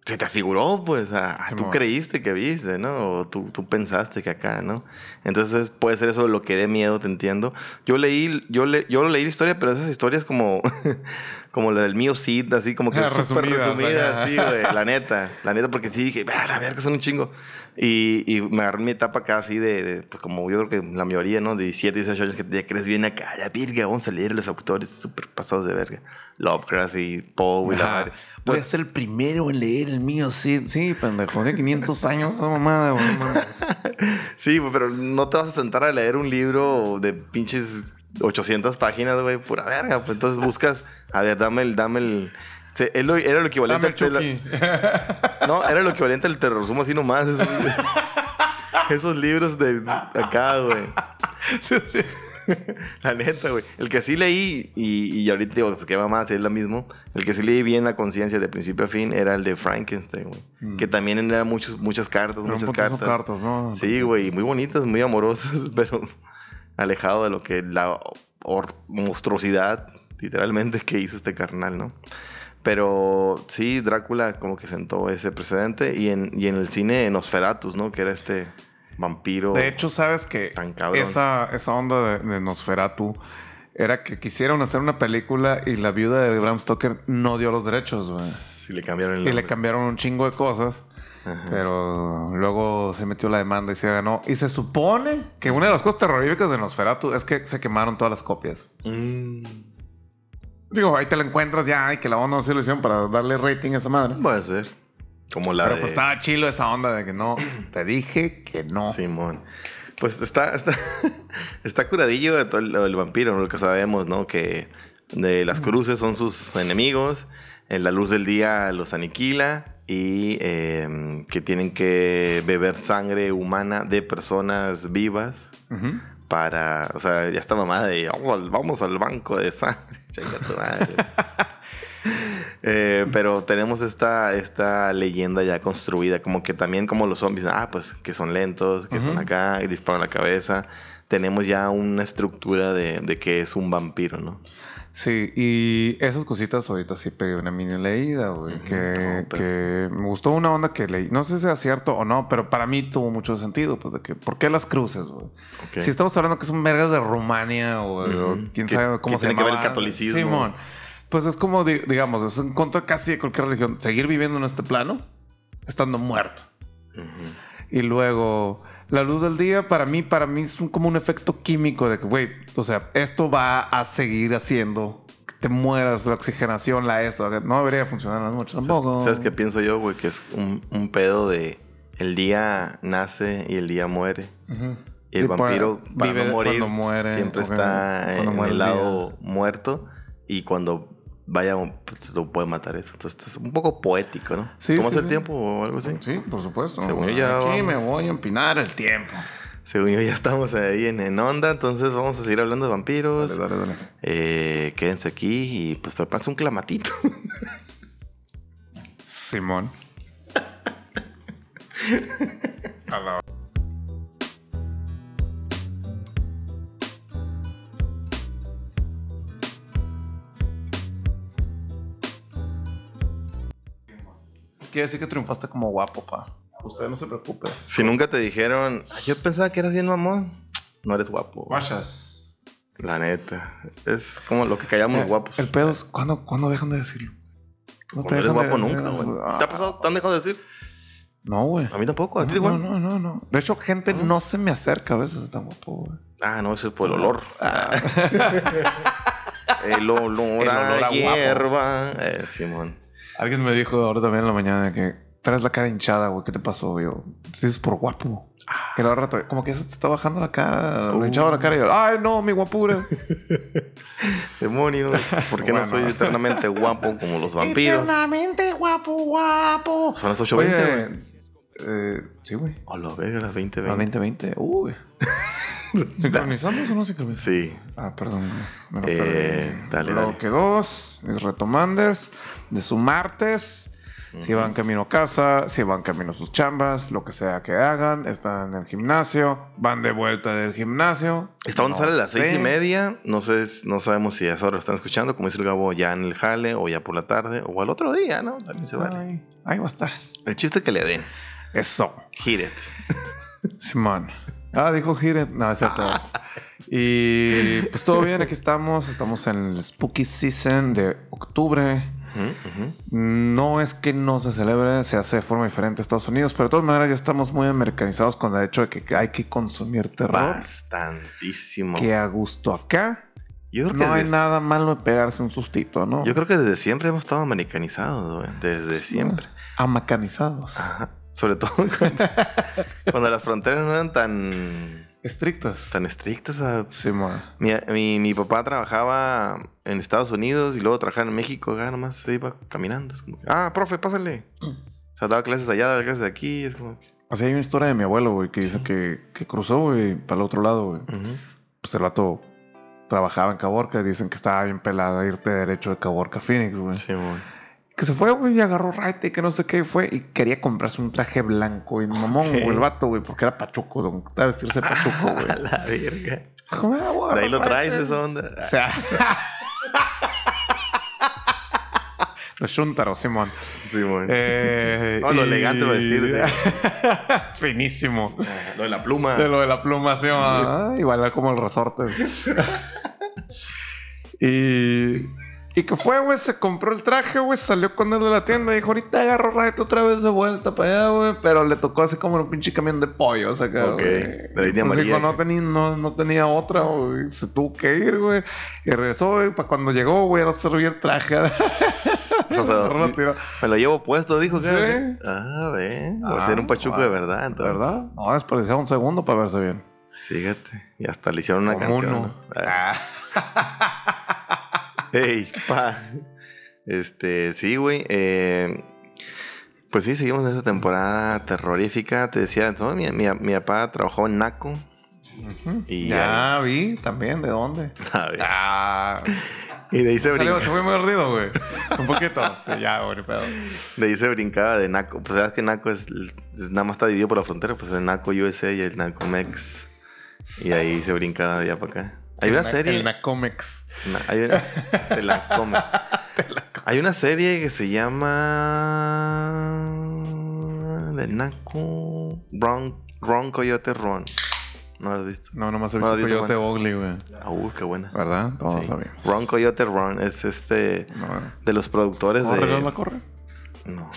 Speaker 2: se te figuró, pues, ah, ah, tú creíste que viste, ¿no? O tú, tú pensaste que acá, ¿no? Entonces puede ser eso lo que dé miedo, te entiendo. Yo leí, yo, le, yo leí la historia, pero esas historias como, como la del mío Cid, así como que
Speaker 1: Ah,
Speaker 2: súper
Speaker 1: resumidas,
Speaker 2: resumidas,
Speaker 1: ajá.
Speaker 2: sí, güey, la neta, la neta, porque sí dije, "Ah, a ver, que son un chingo. Y, y me agarré mi etapa acá así de, de, pues como yo creo que la mayoría, ¿no? De 17, 18 años que ya crees bien acá, ya virga, vamos a leer los autores súper pasados de verga. Lovecraft y Poe y la madre.
Speaker 1: Voy a ser el primero en leer el mío, sí. Sí, pendejo. De 500 años, esa mamada, güey.
Speaker 2: Sí, pero no te vas a sentar a leer un libro de pinches 800 páginas, güey, pura verga. Pues entonces buscas, a ver, dame el, dame el... se- lo- era lo equivalente
Speaker 1: Dame
Speaker 2: al
Speaker 1: el Chucky.
Speaker 2: No, era lo equivalente al terrorismo así nomás. Esos, esos libros de acá, güey.
Speaker 1: sí, sí.
Speaker 2: La neta, güey. El que sí leí, y, y ahorita digo, pues qué mamá, si es lo mismo. El que sí leí bien la conciencia de principio a fin era el de Frankenstein, güey. Que también era muchos, muchas cartas,
Speaker 1: Pero
Speaker 2: muchas cartas.
Speaker 1: cartas, ¿no?
Speaker 2: Sí, güey, muy bonitas, muy amorosas, pero alejado de lo que la monstruosidad, literalmente, que hizo este carnal, ¿no? Pero sí, Drácula como que sentó ese precedente y en, y en el cine Nosferatus, ¿no? Que era este vampiro.
Speaker 1: De hecho, sabes que
Speaker 2: Tan
Speaker 1: esa, esa onda de, de Nosferatu era que quisieron hacer una película y la viuda de Bram Stoker no dio los derechos, güey.
Speaker 2: Sí, le cambiaron el
Speaker 1: Y le cambiaron un chingo de cosas.
Speaker 2: Ajá.
Speaker 1: Pero luego se metió la demanda y se ganó. Y se supone que una de las cosas terroríficas de Nosferatu es que se quemaron todas las copias.
Speaker 2: Mm,
Speaker 1: Digo, ahí te la encuentras ya y que la onda no se lo hicieron para darle rating a esa madre.
Speaker 2: puede ser. Como la
Speaker 1: Pero
Speaker 2: de
Speaker 1: pues estaba chilo esa onda de que no. Te dije que no.
Speaker 2: Simón. Pues está, está, está curadillo de todo el, del vampiro, lo que sabemos, ¿no? Que de las cruces son sus enemigos, en la luz del día los aniquila y eh, que tienen que beber sangre humana de personas vivas para, o sea, ya está mamada de "Oh, vamos al, banco de sangre. Tu madre. Eh, pero tenemos esta, esta leyenda ya construida, como que también como los zombies, ah, pues que son lentos, que son acá y disparan la cabeza. Tenemos ya una estructura de, de que es un vampiro, ¿no?
Speaker 1: Sí, y esas cositas ahorita sí pegué una mini leída, güey. Que, me gustó una onda que leí. No sé si sea cierto o no, pero para mí tuvo mucho sentido. Pues de que, ¿por qué las cruces, güey? Si estamos hablando que son vergas de Rumania o,
Speaker 2: Ujú.
Speaker 1: quién sabe cómo se
Speaker 2: tiene que ver el catolicismo.
Speaker 1: Simón. Pues es como, di- digamos, es en contra casi de cualquier religión. Seguir viviendo en este plano estando muerto. Y luego, la luz del día, para mí, para mí es un- como un efecto químico de que, güey, o sea, esto va a seguir haciendo que te mueras, la oxigenación, la esto. No debería funcionar en las noches tampoco.
Speaker 2: ¿Sabes qué pienso yo, güey? Que es un, un pedo de el día nace y el día muere. Y el
Speaker 1: Y
Speaker 2: vampiro, para
Speaker 1: vive
Speaker 2: no morir,
Speaker 1: cuando muere,
Speaker 2: siempre está en el lado muerto. Y cuando vaya, pues, lo puede matar eso. Entonces, es un poco poético, ¿no?
Speaker 1: Sí,
Speaker 2: ¿Tomas
Speaker 1: sí,
Speaker 2: el
Speaker 1: sí.
Speaker 2: tiempo o algo así?
Speaker 1: Sí, por supuesto.
Speaker 2: Según yo ya
Speaker 1: Aquí
Speaker 2: vamos.
Speaker 1: me voy a empinar el tiempo.
Speaker 2: Según yo, ya estamos ahí en, en onda. Entonces, vamos a seguir hablando de vampiros.
Speaker 1: Dale, dale, dale.
Speaker 2: Eh, quédense aquí y pues prepárense un clamatito.
Speaker 1: Simón. A Quiere decir que triunfaste como guapo, pa. Usted no se preocupe.
Speaker 2: si nunca te dijeron, "Ay, yo pensaba que eras bien mamón, no eres guapo.
Speaker 1: Guachas.
Speaker 2: La neta. Es como lo que callamos los guapos.
Speaker 1: Eh, El pedo es, ¿cuándo, ¿cuándo dejan de decirlo? No
Speaker 2: Cuando eres
Speaker 1: de
Speaker 2: guapo nunca, güey.
Speaker 1: Ah.
Speaker 2: ¿Te ha pasado? ¿Te han dejado de decir?
Speaker 1: No, güey.
Speaker 2: A mí tampoco, a ti
Speaker 1: No,
Speaker 2: igual.
Speaker 1: no, no, no. De hecho, gente no se me acerca a veces tan guapo, güey.
Speaker 2: Ah, no, eso es por el olor.
Speaker 1: Ah.
Speaker 2: El olor,
Speaker 1: El olor a
Speaker 2: hierba. Eh, Simón.
Speaker 1: Alguien me dijo ahora también en la mañana que traes la cara hinchada, güey. ¿Qué te pasó? Yo, sí, es por guapo. Y al rato, como que se te está bajando la cara, lo
Speaker 2: Uh.
Speaker 1: hinchado la cara. Y yo, ay, no, mi guapura.
Speaker 2: Demonios. ¿Por qué
Speaker 1: Bueno.
Speaker 2: no soy eternamente guapo como los vampiros?
Speaker 1: Eternamente guapo, guapo.
Speaker 2: Son las 8.20, güey.
Speaker 1: Eh, sí, güey.
Speaker 2: A la verga, las 20.20.
Speaker 1: A 2020. Uy. ¿Sincronizamos o no sincronizamos?
Speaker 2: Sí.
Speaker 1: Ah, perdón. Me lo
Speaker 2: Eh,
Speaker 1: perdí.
Speaker 2: dale,
Speaker 1: Bloque 2, mis retomanders de su martes. Si van camino a casa, si van camino a sus chambas, lo que sea que hagan, están en el gimnasio, van de vuelta del gimnasio.
Speaker 2: Esta onda
Speaker 1: No
Speaker 2: sale a las
Speaker 1: sé.
Speaker 2: seis y media. No sé, no sabemos si a esa hora lo están escuchando, como dice el Gabo, ya en el jale o ya por la tarde o al otro día, ¿no? También se vale.
Speaker 1: Ay, ahí va a estar.
Speaker 2: El chiste que le den.
Speaker 1: Eso.
Speaker 2: Hit it.
Speaker 1: Simón. Ah, dijo Gire. No, es cierto. Y pues todo bien, aquí estamos. Estamos en el Spooky Season de octubre. No es que no se celebre, se hace de forma diferente en Estados Unidos, pero de todas maneras ya estamos muy americanizados con el hecho de que hay que consumir terror.
Speaker 2: Bastantísimo.
Speaker 1: Que a gusto acá
Speaker 2: Yo creo que
Speaker 1: no hay
Speaker 2: desde-
Speaker 1: nada malo de pegarse un sustito, ¿no?
Speaker 2: Yo creo que desde siempre hemos estado americanizados, güey. Desde siempre.
Speaker 1: Amacanizados.
Speaker 2: Ajá. Sobre todo cuando, cuando las fronteras no eran tan,
Speaker 1: Estrictos.
Speaker 2: tan estrictas. a-
Speaker 1: Sí.
Speaker 2: Mi, mi, mi papá trabajaba en Estados Unidos y luego trabajaba en México. Acá nomás se iba caminando. Es como que, ah, profe, pásale. O sea, daba clases allá, daba clases aquí. Es como,
Speaker 1: O sea, hay una historia de mi abuelo, güey, que dice que, que cruzó, güey, para el otro lado, güey. Pues el vato trabajaba en Caborca y dicen que estaba bien pelada irte derecho de Caborca a Phoenix, güey.
Speaker 2: Sí, güey.
Speaker 1: Que se fue, güey, y agarró raite, que no sé qué fue. Y quería comprarse un traje blanco y mamón, güey, el vato, güey, porque era pachuco, don. Estaba a vestirse de pachuco, güey.
Speaker 2: A la verga.
Speaker 1: "Ah, a
Speaker 2: De ahí lo traes
Speaker 1: raite".
Speaker 2: esa onda.
Speaker 1: O sea. Los chúntaros, Simón.
Speaker 2: Sí, güey.
Speaker 1: Eh,
Speaker 2: Oh, lo elegante de vestirse.
Speaker 1: Finísimo.
Speaker 2: Lo de la pluma.
Speaker 1: De lo de la pluma, sí, ah, igual como el resorte. y, y que fue, güey, se compró el traje, güey, salió con él de la tienda y dijo, ahorita agarro rato otra vez de vuelta para allá, güey. Pero le tocó así como un pinche camión de pollo, o sea, que,
Speaker 2: Ok, de la
Speaker 1: Pues dijo,
Speaker 2: amarilla.
Speaker 1: no, tenía, no, no tenía otra, güey. Se tuvo que ir, güey. Y regresó, güey, para cuando llegó, güey, no servía el traje.
Speaker 2: O sea, se lo-
Speaker 1: tiró.
Speaker 2: me lo llevo puesto, dijo que.
Speaker 1: Sí.
Speaker 2: Ah, ve. Va
Speaker 1: Ah,
Speaker 2: a ser un pachuco de verdad, entonces.
Speaker 1: ¿Verdad? No, un segundo para verse bien.
Speaker 2: Fíjate. Y hasta le hicieron una
Speaker 1: Como
Speaker 2: canción.
Speaker 1: uno.
Speaker 2: ¿no? Ah. Ey, pa. Este, sí, güey. eh, pues sí, seguimos en esa temporada terrorífica. Te decía, ¿no? mi, mi, mi papá trabajó en Naco. Y
Speaker 1: ya vi también de dónde.
Speaker 2: A ver.
Speaker 1: Ah,
Speaker 2: Y de ahí se,
Speaker 1: salió,
Speaker 2: brin-
Speaker 1: se fue muy ardido, güey. Un poquito. Sí, ya, güey, pedo.
Speaker 2: de ahí se brincaba de Naco. Pues sabes que Naco es, es- nada más está dividido por la frontera. Pues el Naco USA y el Naco Mex. Y ahí se brincaba de allá para acá. Hay una serie.
Speaker 1: El Nacomex.
Speaker 2: Na- hay una, de la come. Hay una serie que se llama. De Naco. Ron, Ron Coyote Ron. ¿No lo has visto?
Speaker 1: No, nomás he
Speaker 2: No,
Speaker 1: visto
Speaker 2: dice,
Speaker 1: Coyote
Speaker 2: bueno.
Speaker 1: Ugly, güey.
Speaker 2: Ah, uy, qué buena.
Speaker 1: ¿Verdad? Todos
Speaker 2: Sí.
Speaker 1: sabíamos.
Speaker 2: Ron Coyote Ron es este.
Speaker 1: No,
Speaker 2: De los productores
Speaker 1: ¿Corre, no
Speaker 2: de.
Speaker 1: la corre?
Speaker 2: No.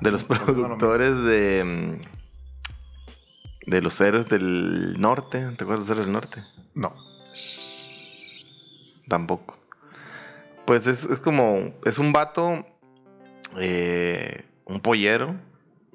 Speaker 2: De los
Speaker 1: No, no, no, no,
Speaker 2: productores de. mm, de los héroes del norte. ¿Te acuerdas de los héroes del norte?
Speaker 1: No.
Speaker 2: Tampoco. Pues es, es como. Es un vato. eh, un pollero.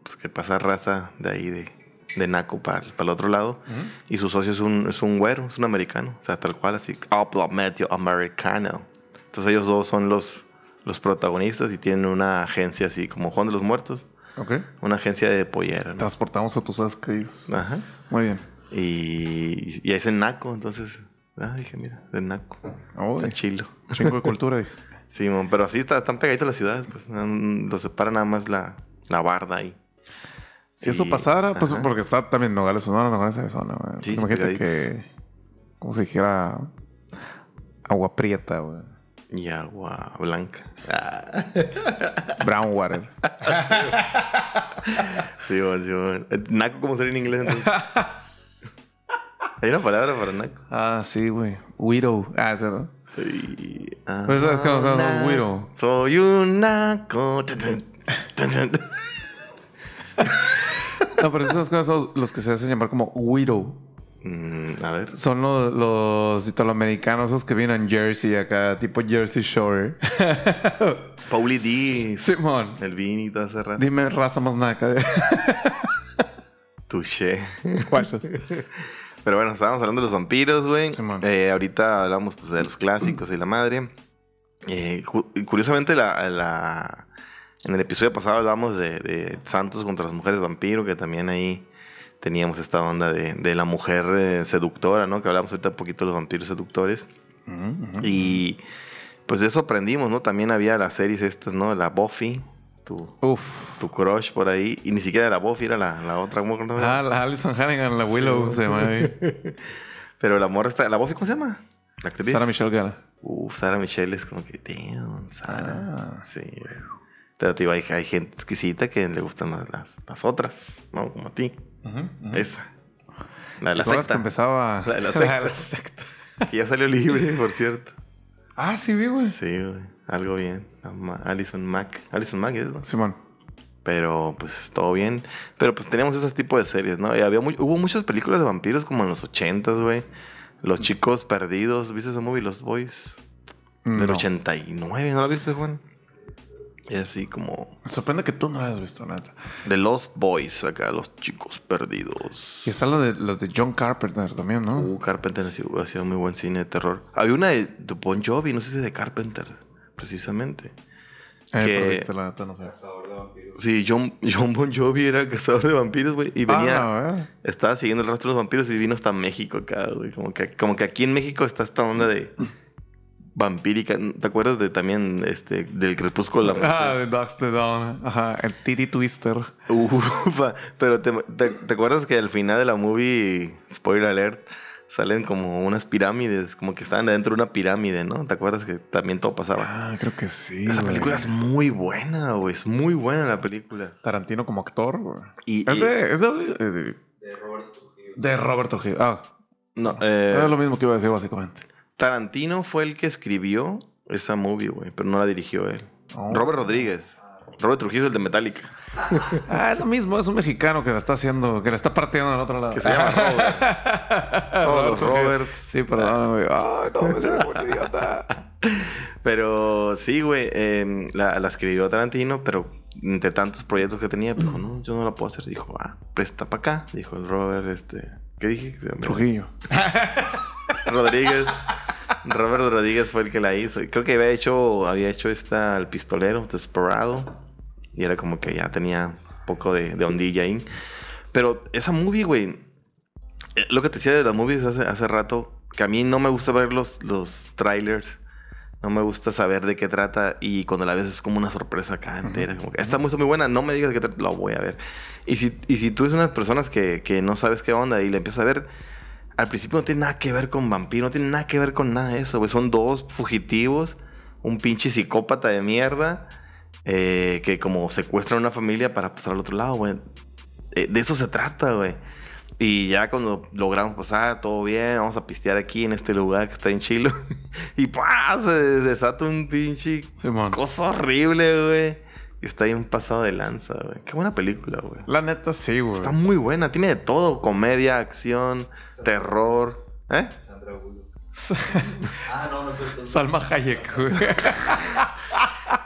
Speaker 2: Pues que pasa raza de ahí de, de Naco para, para el otro lado. Y su socio es un, es un güero, es un americano. O sea, tal cual, así. Habla medio americano. Entonces ellos dos son los, los protagonistas y tienen una agencia así como Juan de los Muertos.
Speaker 1: Ok.
Speaker 2: Una agencia de pollera. ¿no?
Speaker 1: Transportamos a tus queridos.
Speaker 2: Ajá.
Speaker 1: Muy bien.
Speaker 2: Y, y es en Naco, entonces. Ah, dije, mira, de Naco.
Speaker 1: Uy,
Speaker 2: Está chilo.
Speaker 1: chingo de cultura, dijiste.
Speaker 2: Simón, pero así está, están pegaditos las ciudades, pues. Los separa nada más la, la barda ahí.
Speaker 1: Si eso pasara, pues
Speaker 2: ajá.
Speaker 1: porque está también Nogales Sonora, Nogales Arizona, güey.
Speaker 2: Sí,
Speaker 1: Imagínate
Speaker 2: sí,
Speaker 1: que. Como si dijera. Agua prieta, güey.
Speaker 2: Y agua blanca. Ah.
Speaker 1: Brown water.
Speaker 2: Simón, Simón. Eh, Naco, ¿cómo sería en inglés entonces? Hay una palabra para Naco.
Speaker 1: Ah, sí, güey. Widow. Ah, eso, ¿no?
Speaker 2: Y-
Speaker 1: Pues, ¿sabes qué? O sea,
Speaker 2: Ah,
Speaker 1: güiro.
Speaker 2: Soy un naco.
Speaker 1: No, pero esos son los que se hacen llamar como widow.
Speaker 2: Mm, a ver.
Speaker 1: Son los, los italoamericanos, esos que vienen en Jersey acá, tipo Jersey Shore.
Speaker 2: Pauli D.
Speaker 1: Simón.
Speaker 2: El Vini y toda esa raza.
Speaker 1: Dime raza más naca.
Speaker 2: Touché.
Speaker 1: Guachos.
Speaker 2: Pero bueno, estábamos hablando de los vampiros, güey. Eh, ahorita hablamos pues, de los clásicos y la madre. Eh, curiosamente, la, la- en el episodio pasado hablábamos de, de Santos contra las mujeres vampiro, que también ahí teníamos esta onda de, de la mujer eh, seductora, ¿no? Que hablamos ahorita un poquito de los vampiros seductores. Y pues de eso aprendimos, ¿no? También había las series estas, ¿no? La Buffy, tu,
Speaker 1: Uf.
Speaker 2: tu crush por ahí. Y ni siquiera era la Buffy, era la, la otra. ¿cómo llama?
Speaker 1: Ah, la Alison Hannigan, la Willow, se llama.
Speaker 2: Pero la morra está... ¿La Buffy cómo se llama? La actriz.
Speaker 1: Sarah Michelle Gellar.
Speaker 2: Uf, Sara Michelle es como que, damn, Sara.
Speaker 1: Ah.
Speaker 2: Sí. Pero te digo, hay, hay gente exquisita que le gustan las, las otras, ¿no? Como a ti. Esa. La de la
Speaker 1: ¿Te acuerdas
Speaker 2: secta.
Speaker 1: que empezaba?
Speaker 2: La de la
Speaker 1: de
Speaker 2: secta.
Speaker 1: la secta.
Speaker 2: Que ya salió libre, por cierto.
Speaker 1: Ah, sí, vi, güey.
Speaker 2: Sí, güey. Algo bien. La Alison Mack. Alison Mack es, ¿no?
Speaker 1: Simón.
Speaker 2: Pero pues todo bien. Pero pues teníamos esos tipos de series, ¿no? Y había muy- hubo muchas películas de vampiros como en los ochentas, güey. Los chicos perdidos. ¿Viste ese movie, Los Boys? Del
Speaker 1: No.
Speaker 2: 89, ¿no la viste, Juan? Y así como...
Speaker 1: Me sorprende que tú no la hayas visto, neta.
Speaker 2: The Lost Boys, acá, los chicos perdidos.
Speaker 1: Y están las de, las de John Carpenter también, ¿no?
Speaker 2: Uh, Carpenter hacía, hacía muy buen cine de terror. Había una de, de Bon Jovi, no sé si de Carpenter, precisamente.
Speaker 1: eh,
Speaker 2: que-
Speaker 1: pero viste la neta, no sé.
Speaker 5: Cazador de vampiros.
Speaker 2: Sí, John, John Bon Jovi era el cazador de vampiros, güey. Y venía...
Speaker 1: Ah, a ver.
Speaker 2: estaba siguiendo el rastro de los vampiros y vino hasta México acá, güey. Como que, como que aquí en México está esta onda de vampírica. ¿Te acuerdas de también este del crepúsculo de la
Speaker 1: Ah, de Dusk the Dawn. Ajá, el Titty Twister.
Speaker 2: Ufa. Pero te, te- te acuerdas que al final de la movie, spoiler alert, salen como unas pirámides, como que estaban dentro de una pirámide, ¿no? ¿Te acuerdas que también todo pasaba?
Speaker 1: Ah, creo que sí.
Speaker 2: Esa
Speaker 1: güey.
Speaker 2: película es muy buena, güey. Es muy buena la película.
Speaker 1: Tarantino como actor, güey.
Speaker 2: Y,
Speaker 1: Es
Speaker 2: y-
Speaker 1: de, es de, eh,
Speaker 5: De Robert Trujillo.
Speaker 1: de Robert Trujillo. Ah,
Speaker 2: no, eh,
Speaker 1: es lo mismo que iba a decir, básicamente.
Speaker 2: Tarantino fue el que escribió esa movie, güey, pero no la dirigió él.
Speaker 1: Oh.
Speaker 2: Robert Rodríguez. Robert Trujillo es el de Metallica.
Speaker 1: Ah, es lo mismo. Es un mexicano que la está haciendo, que la está partiendo del otro lado.
Speaker 2: Que se llama Robert. Todos los. Roberts.
Speaker 1: Sí, perdón, güey. Ay, no, me muy idiota.
Speaker 2: Pero sí, güey, eh, la, la escribió Tarantino, pero entre tantos proyectos que tenía, pues, dijo, no, yo no la puedo hacer. Dijo, ah, presta para acá. Dijo el Robert, este... ¿Qué dije?
Speaker 1: Trujillo.
Speaker 2: Rodríguez. Robert Rodríguez fue el que la hizo. Creo que había hecho, había hecho esta, El Pistolero, Desperado. Y era como que ya tenía un poco de, de ondilla ahí. Pero esa movie, güey. eh, Lo que te decía de las movies hace, hace rato, que a mí no me gusta ver los, los trailers. No me gusta saber de qué trata. Y cuando la ves es como una sorpresa acá entera. Como que esta muy, muy buena. No me digas trata. Lo voy a ver. Y si, y si tú eres una de las personas que, que no sabes qué onda y la empiezas a ver, al principio no tiene nada que ver con vampiro, no tiene nada que ver con nada de eso, güey. Son dos fugitivos, un pinche psicópata de mierda, eh, que como secuestran a una familia para pasar al otro lado, güey. Eh, de eso se trata, güey. Y ya cuando logramos pasar, todo bien, vamos a pistear aquí en este lugar que está en Chilo. y ¡pah! Se desata un pinche cosa horrible, güey. está bien pasado de lanza, güey. Qué buena película, güey.
Speaker 1: La neta sí, güey.
Speaker 2: Está muy buena, tiene de todo, comedia, acción, terror. ¿Eh?
Speaker 5: Sandra Bullock. Ah, no, no es el
Speaker 1: Salma Hayek, güey.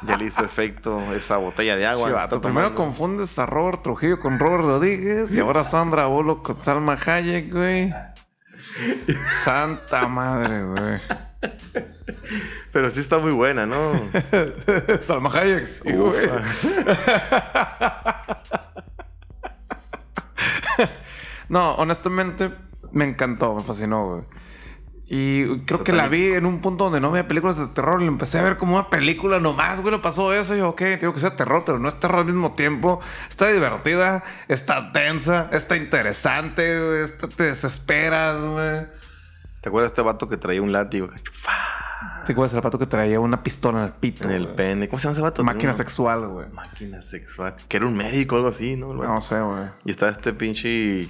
Speaker 2: Ya le hizo efecto esa botella de agua.
Speaker 1: Sí,
Speaker 2: Está
Speaker 1: vato, primero confundes a Robert Trujillo con Robert Rodríguez y ahora Sandra Bullock con Salma Hayek, güey. Santa madre, güey.
Speaker 2: Pero sí está muy buena, ¿no?
Speaker 1: Salma Hayek, sí, güey. No, honestamente, me encantó, me fascinó, güey. Y creo que la vi en un punto donde no veía películas de terror y lo empecé a ver como una película nomás, güey. Le pasó eso y yo, ok, tengo que ser terror, pero no es terror al mismo tiempo. Está divertida, está tensa, está interesante, güey. Está- te desesperas, güey.
Speaker 2: ¿Te acuerdas de este vato que traía un látigo
Speaker 1: Sí, güey, es el pato que traía una pistola en el pito.
Speaker 2: en el
Speaker 1: güey.
Speaker 2: pene? ¿Cómo se llama ese vato?
Speaker 1: Máquina sexual, güey.
Speaker 2: Máquina sexual. Que era un médico o algo así, ¿no? Vato.
Speaker 1: No sé, güey.
Speaker 2: Y está este pinche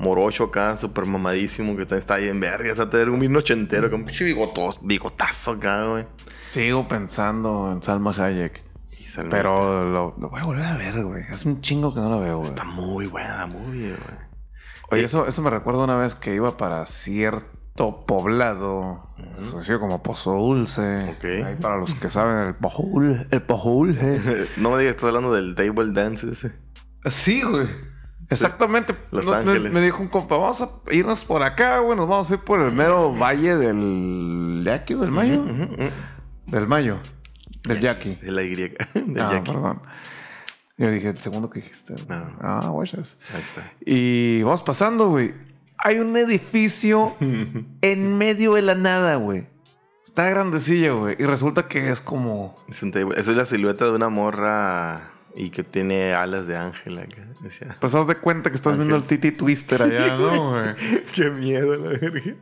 Speaker 2: morocho acá, súper mamadísimo, que está, está ahí en verga. O sea, tener un vino ochentero con un pinche bigotos, bigotazo acá, güey.
Speaker 1: Sigo pensando en Salma Hayek.
Speaker 2: Y Salma-
Speaker 1: Pero lo, lo voy a volver a ver, güey. Es un chingo que no lo veo, güey.
Speaker 2: Está muy buena la movie, güey.
Speaker 1: Oye, eso, eso me recuerda una vez que iba para cierto poblado, conocido como Pozo Dulce.
Speaker 2: Ok.
Speaker 1: Ahí para los que saben, el Pozo. El Pozo
Speaker 2: no me digas que estás hablando del table dance ese.
Speaker 1: Sí, güey. Exactamente.
Speaker 2: Los
Speaker 1: No, me-
Speaker 2: Ángeles.
Speaker 1: Me, dijo un compa, vamos a irnos por acá, güey. Nos vamos a ir por el mero valle del Yaqui, del Mayo. Del Mayo. Del Yaqui.
Speaker 2: De la Y. Del
Speaker 1: Ah,
Speaker 2: Yaqui.
Speaker 1: perdón. Yo dije, el segundo que dijiste.
Speaker 2: No.
Speaker 1: Ah, guachas.
Speaker 2: Ahí está.
Speaker 1: Y vamos pasando, güey. Hay un edificio en medio de la nada, güey. Está grandecillo, güey. Y resulta que es como.
Speaker 2: Es un es la silueta de una morra y que tiene alas de ángel acá. Decía.
Speaker 1: Pues haz de cuenta que estás viendo el Titi Twister allá, ¿no, güey?
Speaker 2: Qué miedo, la verga.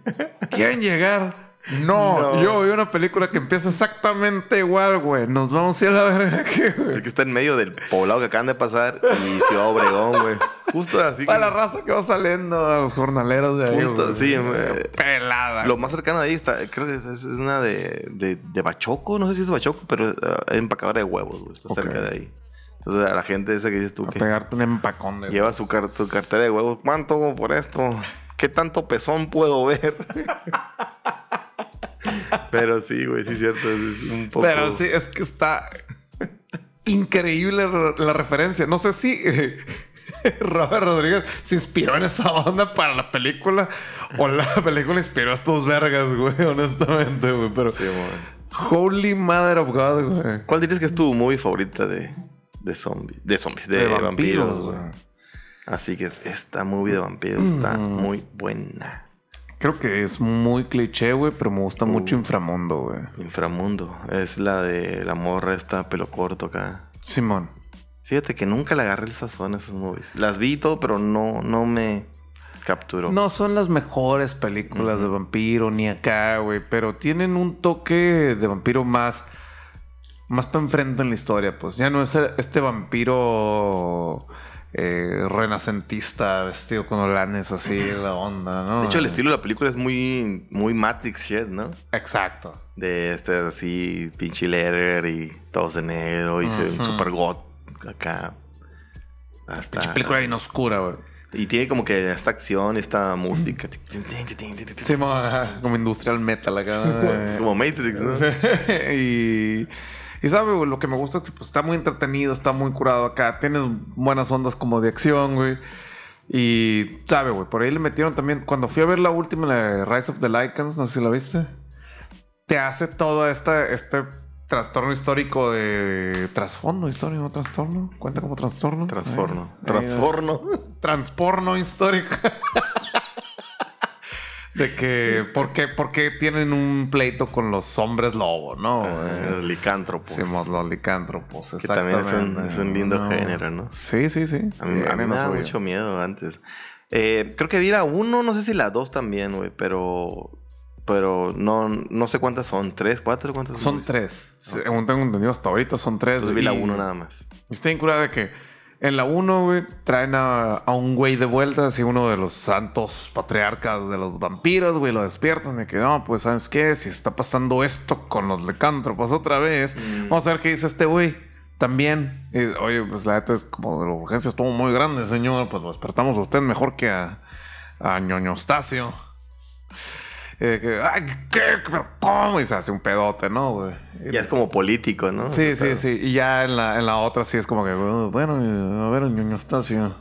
Speaker 1: ¿Quieren llegar? No,
Speaker 2: No.
Speaker 1: yo vi una película que empieza exactamente igual, güey. Nos vamos a ir a la verga aquí,
Speaker 2: Es
Speaker 1: güey.
Speaker 2: que está en medio del poblado que acaban de pasar y Ciudad Obregón, güey. Justo así.
Speaker 1: Para
Speaker 2: que-
Speaker 1: la raza que va saliendo a los jornaleros de ahí,
Speaker 2: Punto,
Speaker 1: güey.
Speaker 2: sí, güey.
Speaker 1: Pelada.
Speaker 2: Lo más cercano de ahí está, creo que es, es una de, de, de Bachoco, no sé si es de Bachoco, pero uh, es empacadora de huevos, güey. Está
Speaker 1: Ok.
Speaker 2: cerca de ahí. Entonces a la gente esa que dices tú
Speaker 1: A
Speaker 2: que
Speaker 1: pegarte un empacón de.
Speaker 2: lleva su, car- su cartera de huevos, ¿cuánto por esto? ¿Qué tanto pezón puedo ver? pero sí, güey, sí es cierto, es un poco...
Speaker 1: Pero sí, es que está increíble re- la referencia. No sé si eh, Robert Rodríguez se inspiró en esa onda para la película o la película inspiró a estos vergas, güey, honestamente, güey. Pero
Speaker 2: Sí, güey.
Speaker 1: Holy Mother of God, güey.
Speaker 2: ¿Cuál dirías que es tu movie favorita de, de zombies? De zombies, de, vampiros, güey. Así que esta movie de vampiros está
Speaker 1: Mm.
Speaker 2: muy buena.
Speaker 1: Creo que es muy cliché, güey, pero me gusta mucho
Speaker 2: Uh.
Speaker 1: Inframundo, güey.
Speaker 2: Inframundo. Es la de la morra esta pelo corto acá.
Speaker 1: Simón.
Speaker 2: Fíjate que nunca le agarré el sazón a esas movies. Las vi y todo, pero no, no me capturó.
Speaker 1: No son las mejores películas de vampiro ni acá, güey, pero tienen un toque de vampiro más más para enfrente en la historia, pues. Ya no es el- este vampiro eh, renacentista vestido con olanes así, la onda, ¿no?
Speaker 2: De hecho, el estilo de la película es muy, muy Matrix shit, ¿no?
Speaker 1: Exacto.
Speaker 2: De este así, pinche letter y todos de negro y se-
Speaker 1: Ujú.
Speaker 2: super god acá. Hasta,
Speaker 1: Pinche película bien oscura, güey.
Speaker 2: Y tiene como que esta acción, esta música.
Speaker 1: Sí, como industrial metal acá.
Speaker 2: Es como Matrix, ¿no?
Speaker 1: y, y sabe, güey, lo que me gusta es que pues, está muy entretenido, está muy curado acá. Tienes buenas ondas como de acción, güey. Y sabe, güey, por ahí le metieron también. Cuando fui a ver la última, la Rise of the Lycans, no sé si la viste. Te hace todo esta, este trastorno histórico de. Trasfondo histórico, ¿no? Trastorno. Cuenta como trastorno. Ahí-
Speaker 2: Transforno.
Speaker 1: transporno histórico. de que, ¿por qué, por qué tienen un pleito con los hombres lobo, no?
Speaker 2: Ah, Los licántropos.
Speaker 1: Decimos los licántropos,
Speaker 2: Que también es un,
Speaker 1: exactamente.
Speaker 2: es un lindo
Speaker 1: No.
Speaker 2: género, ¿no?
Speaker 1: Sí, sí, sí.
Speaker 2: A mí, a mí
Speaker 1: Tiene
Speaker 2: me
Speaker 1: suyo.
Speaker 2: mucho miedo antes. Eh, creo que vi la 1, no sé si la 2 también, güey, pero. Pero no, no sé cuántas son. ¿Tres, cuatro? ¿Cuántas
Speaker 1: Son tres. Según tengo entendido, hasta ahorita son tres.
Speaker 2: Entonces vi la 1 nada más.
Speaker 1: Estoy incurada de que en la 1, güey, traen a, a un güey de vuelta, así uno de los santos patriarcas de los vampiros, güey, lo despiertan y que no, pues, ¿sabes qué? Si está pasando esto con los licántropos otra vez,
Speaker 2: Mm.
Speaker 1: vamos a ver qué dice este güey. También, eh, oye, pues la neta es como de la urgencia estuvo muy grande, señor. Pues lo despertamos a usted mejor que a, a ñoño Stacio. Eh, que, ay, ¿qué? ¿Pero cómo? Y se hace un pedote, ¿no, güey?
Speaker 2: Ya es como político, ¿no?
Speaker 1: Sí, sí, sí. Y ya en la, en la otra sí es como que, "Oh, bueno, a ver, el ñoño Stacio.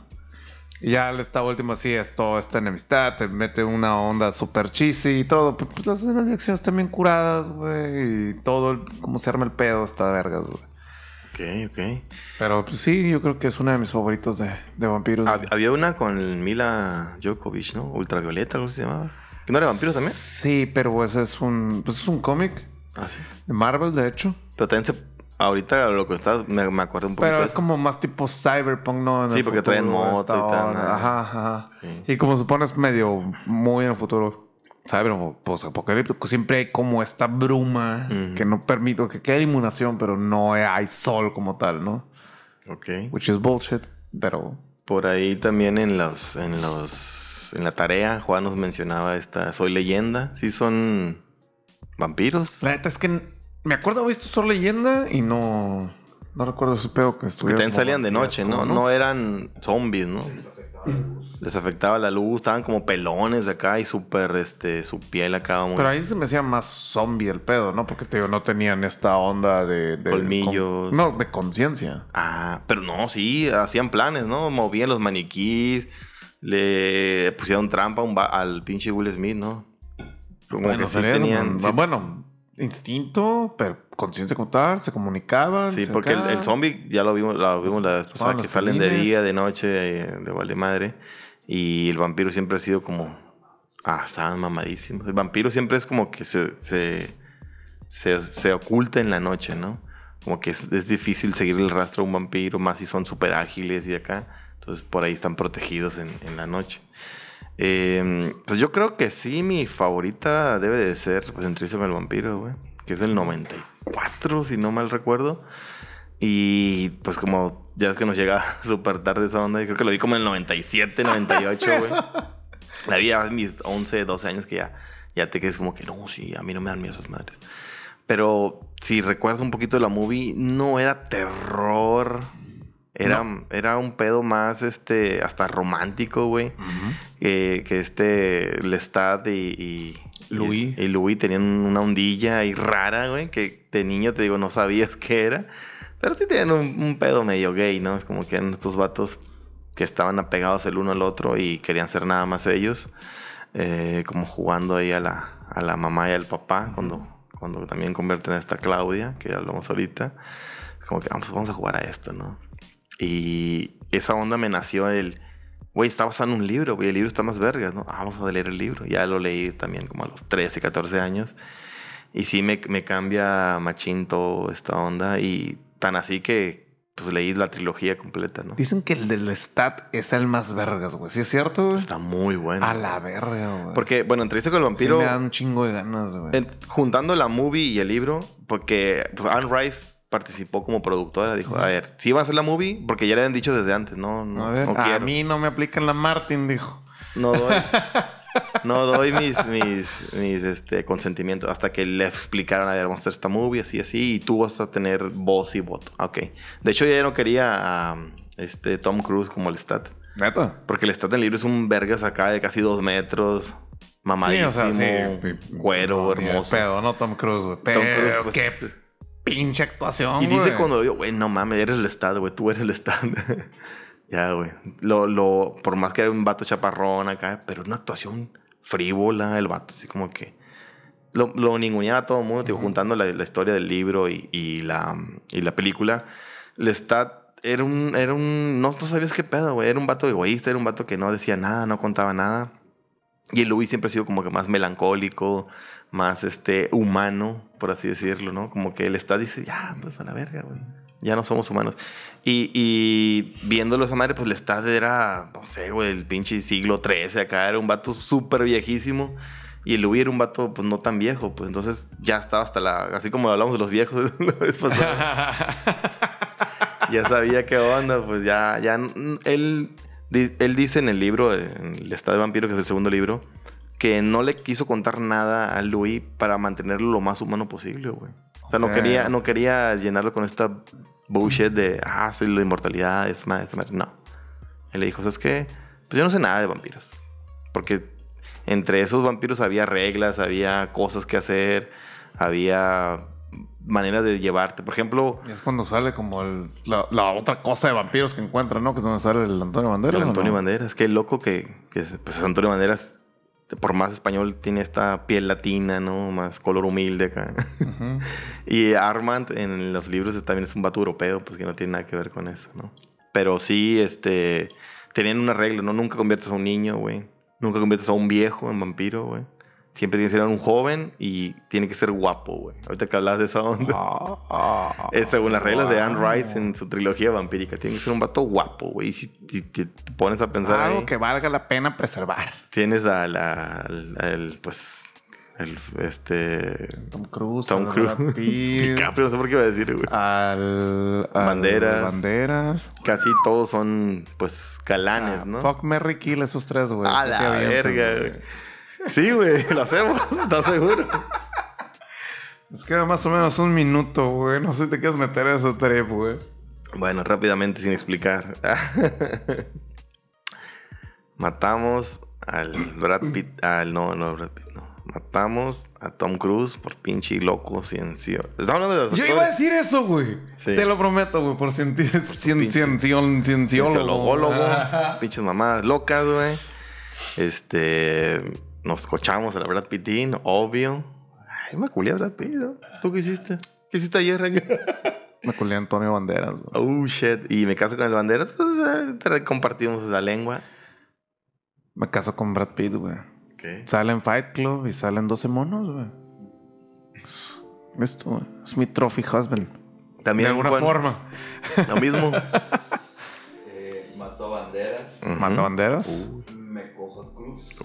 Speaker 1: Y ya esta última sí es todo esta enemistad, te mete una onda super cheesy y todo. Pues pues, las escenas de acción están bien curadas, güey. Y todo, el- cómo se arma el pedo está vergas, güey.
Speaker 2: Ok, ok.
Speaker 1: Pero pues sí, yo creo que es una de mis favoritos de, de vampiros.
Speaker 2: Había una con Mila Djokovic, ¿no? Ultravioleta, así se llamaba. ¿Que no era vampiros también?
Speaker 1: Sí, pero ese es un, pues es un cómic
Speaker 2: Ah, sí.
Speaker 1: de Marvel, de hecho.
Speaker 2: Pero también se... Ahorita lo que estás... Me, me acuerdo un poquito
Speaker 1: Pero es como más tipo cyberpunk, ¿no? En
Speaker 2: Sí,
Speaker 1: el
Speaker 2: porque traen moto y tal.
Speaker 1: Ajá, ajá.
Speaker 2: Sí.
Speaker 1: Y como supones medio muy en el futuro, cyberpunk, pues apocalíptico, siempre hay como esta bruma que no permite, que queda inmunación, pero no hay sol como tal, ¿no?
Speaker 2: Ok.
Speaker 1: Which is bullshit, pero...
Speaker 2: Por ahí también en los... En los... En la tarea, Juan nos mencionaba esta... Soy leyenda. Sí son... ¿Vampiros?
Speaker 1: La neta es que me acuerdo haber visto solo leyenda y no... No recuerdo ese pedo que
Speaker 2: Que
Speaker 1: estuviera.
Speaker 2: también
Speaker 1: como
Speaker 2: salían de noche, ¿no? ¿no? eran zombies, ¿no? Les afectaba la luz, estaban como pelones de acá y súper, este, su piel acá muy...
Speaker 1: Pero ahí se me hacía más zombie el pedo, ¿no? Porque te digo, no tenían esta onda de... de
Speaker 2: Colmillos.
Speaker 1: con- no, de conciencia.
Speaker 2: Ah, pero no, sí, hacían planes, ¿no? Movían los maniquís, le pusieron trampa un al pinche Will Smith, ¿no? Como
Speaker 1: Bueno,
Speaker 2: que sí
Speaker 1: eso,
Speaker 2: tenían- sí-
Speaker 1: Bueno, instinto, pero conciencia como tal, se comunicaban.
Speaker 2: Sí,
Speaker 1: se
Speaker 2: porque el, el zombie ya lo vimos, lo vimos la vez pasada,
Speaker 1: Toman
Speaker 2: que salen de día, de noche, eh, de vale madre. Y el vampiro siempre ha sido como. Ah, estaban mamadísimos. El vampiro siempre es como que se, se, se, se oculta en la noche, ¿no? Como que es, es difícil seguir el rastro de un vampiro, más si son súper ágiles y de acá. Entonces por ahí están protegidos en, en la noche. Eh, pues yo creo que sí, mi favorita debe de ser pues, Entrevista con el vampiro, güey. Que es del 94, si no mal recuerdo. Y pues como ya es que nos llega súper tarde esa onda, yo creo que lo vi como en el 97, 98, güey. La vi a mis 11, 12 años que ya, ya te quedes como que no, sí, a mí no me dan miedo esas madres. Pero si recuerdas un poquito de la movie, no era terror. Era, era un pedo más, este, hasta romántico, güey. Eh, que este Lestat y, y
Speaker 1: Louis.
Speaker 2: Y, y Louis tenían una ondilla ahí rara, güey, que de niño te digo, no sabías qué era. Pero sí tenían un, un pedo medio gay, ¿no? Es como que eran estos vatos que estaban apegados el uno al otro y querían ser nada más ellos. Eh, como jugando ahí a la, a la mamá y al papá, cuando, cuando también convierten a esta Claudia, que ya hablamos ahorita. Es como que vamos, vamos a jugar a esto, ¿no? Y esa onda me nació del, güey, está basado en un libro, güey, el libro está más vergas, ¿no? Ah, vamos a leer el libro. Ya lo leí también como a los 13, 14 años. Y sí me, me cambia machín todo esta onda. Y tan así que pues leí la trilogía completa, ¿no?
Speaker 1: Dicen que el del Stat es el más vergas, güey. ¿Sí es cierto, güey?
Speaker 2: Está muy bueno.
Speaker 1: A la verga, güey.
Speaker 2: Porque, bueno, entrevista con el
Speaker 1: Sí
Speaker 2: vampiro,
Speaker 1: me dan un chingo de ganas, güey.
Speaker 2: juntando la movie y el libro, porque pues Anne Rice participó como productora, dijo, a ver, sí va a ser la movie, porque ya le habían dicho desde antes, no, no,
Speaker 1: a ver,
Speaker 2: no
Speaker 1: a
Speaker 2: quiero.
Speaker 1: mí no me aplican la Martin, dijo.
Speaker 2: No doy. No doy mis, mis, mis este, consentimientos hasta que le explicaron, a ver, vamos a hacer esta movie, así, así, y tú vas a tener voz y voto. Ok. De hecho, ya no quería a este, Tom Cruise como el stat.
Speaker 1: ¿Neta?
Speaker 2: Porque el stat en libro es un vergas acá de casi dos metros, mamadísimo, cuero,
Speaker 1: No,
Speaker 2: hermoso.
Speaker 1: Pedo, no Tom Cruise, güey.
Speaker 2: Tom Cruise, pues,
Speaker 1: qué pinche actuación,
Speaker 2: Y dice
Speaker 1: güey.
Speaker 2: cuando lo digo, güey, no mames, eres el stat, güey, tú eres el stat. ya, güey. Lo, lo, por más que era un vato chaparrón acá, pero una actuación frívola, el vato, así como que. Lo, lo ninguneaba a todo el mundo, digo, juntando la, la historia del libro y, y la, y la película. El era un. Era un no, no sabías qué pedo, güey. Era un vato egoísta, era un vato que no decía nada, no contaba nada. Y el Louis siempre ha sido como que más melancólico, más este humano, por así decirlo, ¿no? Como que el Estado dice, ya, pues a la verga, güey. Ya no somos humanos. Y, y viéndolo esa madre, pues el Estado era, no sé, güey, el pinche siglo XIII acá, era un vato súper viejísimo. Y el Louis era un vato, pues no tan viejo, pues entonces ya estaba hasta la. Así como hablamos de los viejos la vez pasada ya sabía qué onda, pues ya, ya, él, él dice en el libro, en el Estado del Vampiro, que es el segundo libro, que no le quiso contar nada a Louis para mantenerlo lo más humano posible, güey. O sea, no quería, no quería llenarlo con esta bullshit de, ah, soy la inmortalidad, es más, No. Él le dijo, ¿sabes qué? Pues yo no sé nada de vampiros. Porque entre esos vampiros había reglas, había cosas que hacer, había maneras de llevarte. Por ejemplo,
Speaker 1: es cuando sale como el- la, la otra cosa de vampiros que encuentran, ¿no? Que es donde sale el Antonio Banderas.
Speaker 2: el
Speaker 1: ¿o
Speaker 2: Antonio
Speaker 1: no?
Speaker 2: Banderas, qué loco que, que es- pues Antonio Banderas, por más español, tiene esta piel latina, ¿no? Más color humilde acá.
Speaker 1: Ujú.
Speaker 2: Y Armand en los libros también es un vato europeo, pues que no tiene nada que ver con eso, ¿no? Pero sí, este, tenían una regla, ¿no? Nunca conviertes a un niño, güey. Nunca conviertes a un viejo en vampiro, güey. Siempre tiene que ser un joven y tiene que ser guapo, güey. Ahorita que hablas de esa onda.
Speaker 1: Ah,
Speaker 2: Es según las reglas de Anne. Rice en su trilogía vampírica. Tiene que ser un vato guapo, güey. Y si te pones a pensar
Speaker 1: Algo
Speaker 2: ahí,
Speaker 1: que valga la pena preservar.
Speaker 2: tienes a la, al, al, pues, el, este...
Speaker 1: Tom Cruise,
Speaker 2: Tom Cruise. DiCaprio, no sé por qué iba a decir, güey.
Speaker 1: al, al
Speaker 2: Banderas.
Speaker 1: Banderas.
Speaker 2: Casi todos son, pues, galanes,
Speaker 1: Ah,
Speaker 2: ¿no?
Speaker 1: Fuck Merry Kill esos tres, güey.
Speaker 2: A
Speaker 1: ¿Qué
Speaker 2: la verga, güey. Sí, güey, lo hacemos, ¿estás seguro?
Speaker 1: Es que más o menos un minuto, güey. No sé si te quieres meter a ese trip, güey.
Speaker 2: Bueno, rápidamente, sin explicar. Matamos al Brad Pitt. Al, no, no, Brad Pitt, no. Matamos a Tom Cruise por pinche loco ciencio. De los
Speaker 1: Yo iba a decir eso, güey.
Speaker 2: Sí.
Speaker 1: Te lo prometo, güey. Por cien,
Speaker 2: pinche
Speaker 1: ciención- cienciólogo.
Speaker 2: Cienciologólogo,
Speaker 1: Ah.
Speaker 2: pinches mamadas locas, güey. Este. Nos cochamos a la Brad Pittín, obvio. Ay, me culé a Brad Pitt, ¿no? ¿Tú qué hiciste? ¿Qué hiciste ayer?
Speaker 1: Me culé a Antonio Banderas, güey.
Speaker 2: Oh, shit. Y me caso con el Banderas, pues eh, compartimos la lengua.
Speaker 1: Me caso con Brad Pitt, güey.
Speaker 2: ¿Qué?
Speaker 1: Sale en Fight Club y salen 12 monos, güey. Es- Esto, güey. Es mi trophy husband.
Speaker 2: También
Speaker 1: de alguna forma.
Speaker 2: Lo mismo.
Speaker 5: Eh, mató a Banderas.
Speaker 2: Ujú.
Speaker 1: Mata banderas.
Speaker 5: Me cojo a Cruz.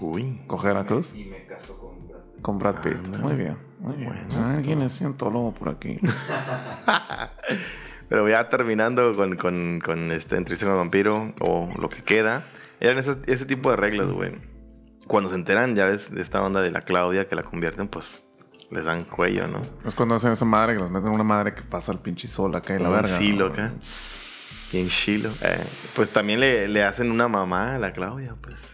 Speaker 2: Uy.
Speaker 1: Coger a Cruz.
Speaker 5: Y me caso con Brad Pitt.
Speaker 1: Con Brad Pitt.
Speaker 2: Ándale.
Speaker 1: Muy bien. Muy bien.
Speaker 2: Bueno.
Speaker 1: Alguien es cientólogo por aquí.
Speaker 2: Pero ya terminando con, con, con este entrevista con el vampiro o lo que queda, eran esas- ese tipo de reglas, güey. Cuando se enteran, ya ves, de esta onda de la Claudia que la convierten, pues les dan cuello, ¿no?
Speaker 1: es cuando hacen esa madre que los meten en una madre que pasa el pinche sol acá en la verga.
Speaker 2: silo acá. Bien chilo. Eh, pues también le, le hacen una mamá a la Claudia, pues.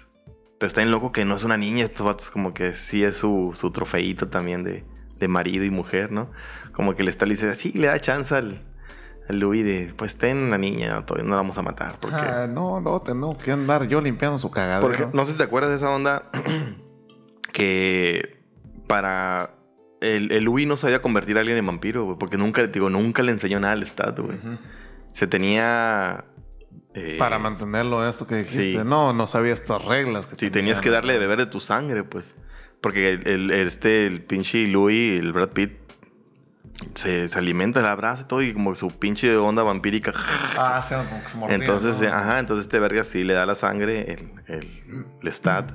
Speaker 2: Pero está bien loco que no es una niña. Estos vatos como que sí es su, su trofeito también de, de marido y mujer, ¿no? Como que le está le dice, sí, le da chance al, al Louis de, pues ten la niña, no, todavía no la vamos a matar. Porque,
Speaker 1: Ah, no, no, tengo que andar yo limpiando su cagadero.
Speaker 2: porque no sé si te acuerdas de esa onda que para... El, el Louis no sabía convertir a alguien en vampiro, güey, porque nunca, digo, nunca le enseñó nada al Stat, güey. Se tenía... eh,
Speaker 1: Para mantenerlo esto que dijiste.
Speaker 2: sí.
Speaker 1: No, no sabía estas reglas. Que
Speaker 2: Sí, tenías que darle de beber de tu sangre, pues. Porque el, el- este, el pinche Louis, el Brad Pitt, se, se alimenta, la abraza y todo, y como su pinche onda vampírica.
Speaker 1: Ah, sí, como que se mordía,
Speaker 2: Entonces,
Speaker 1: ¿no?
Speaker 2: eh, ajá, entonces este verga sí le da la sangre, el, el, el stat,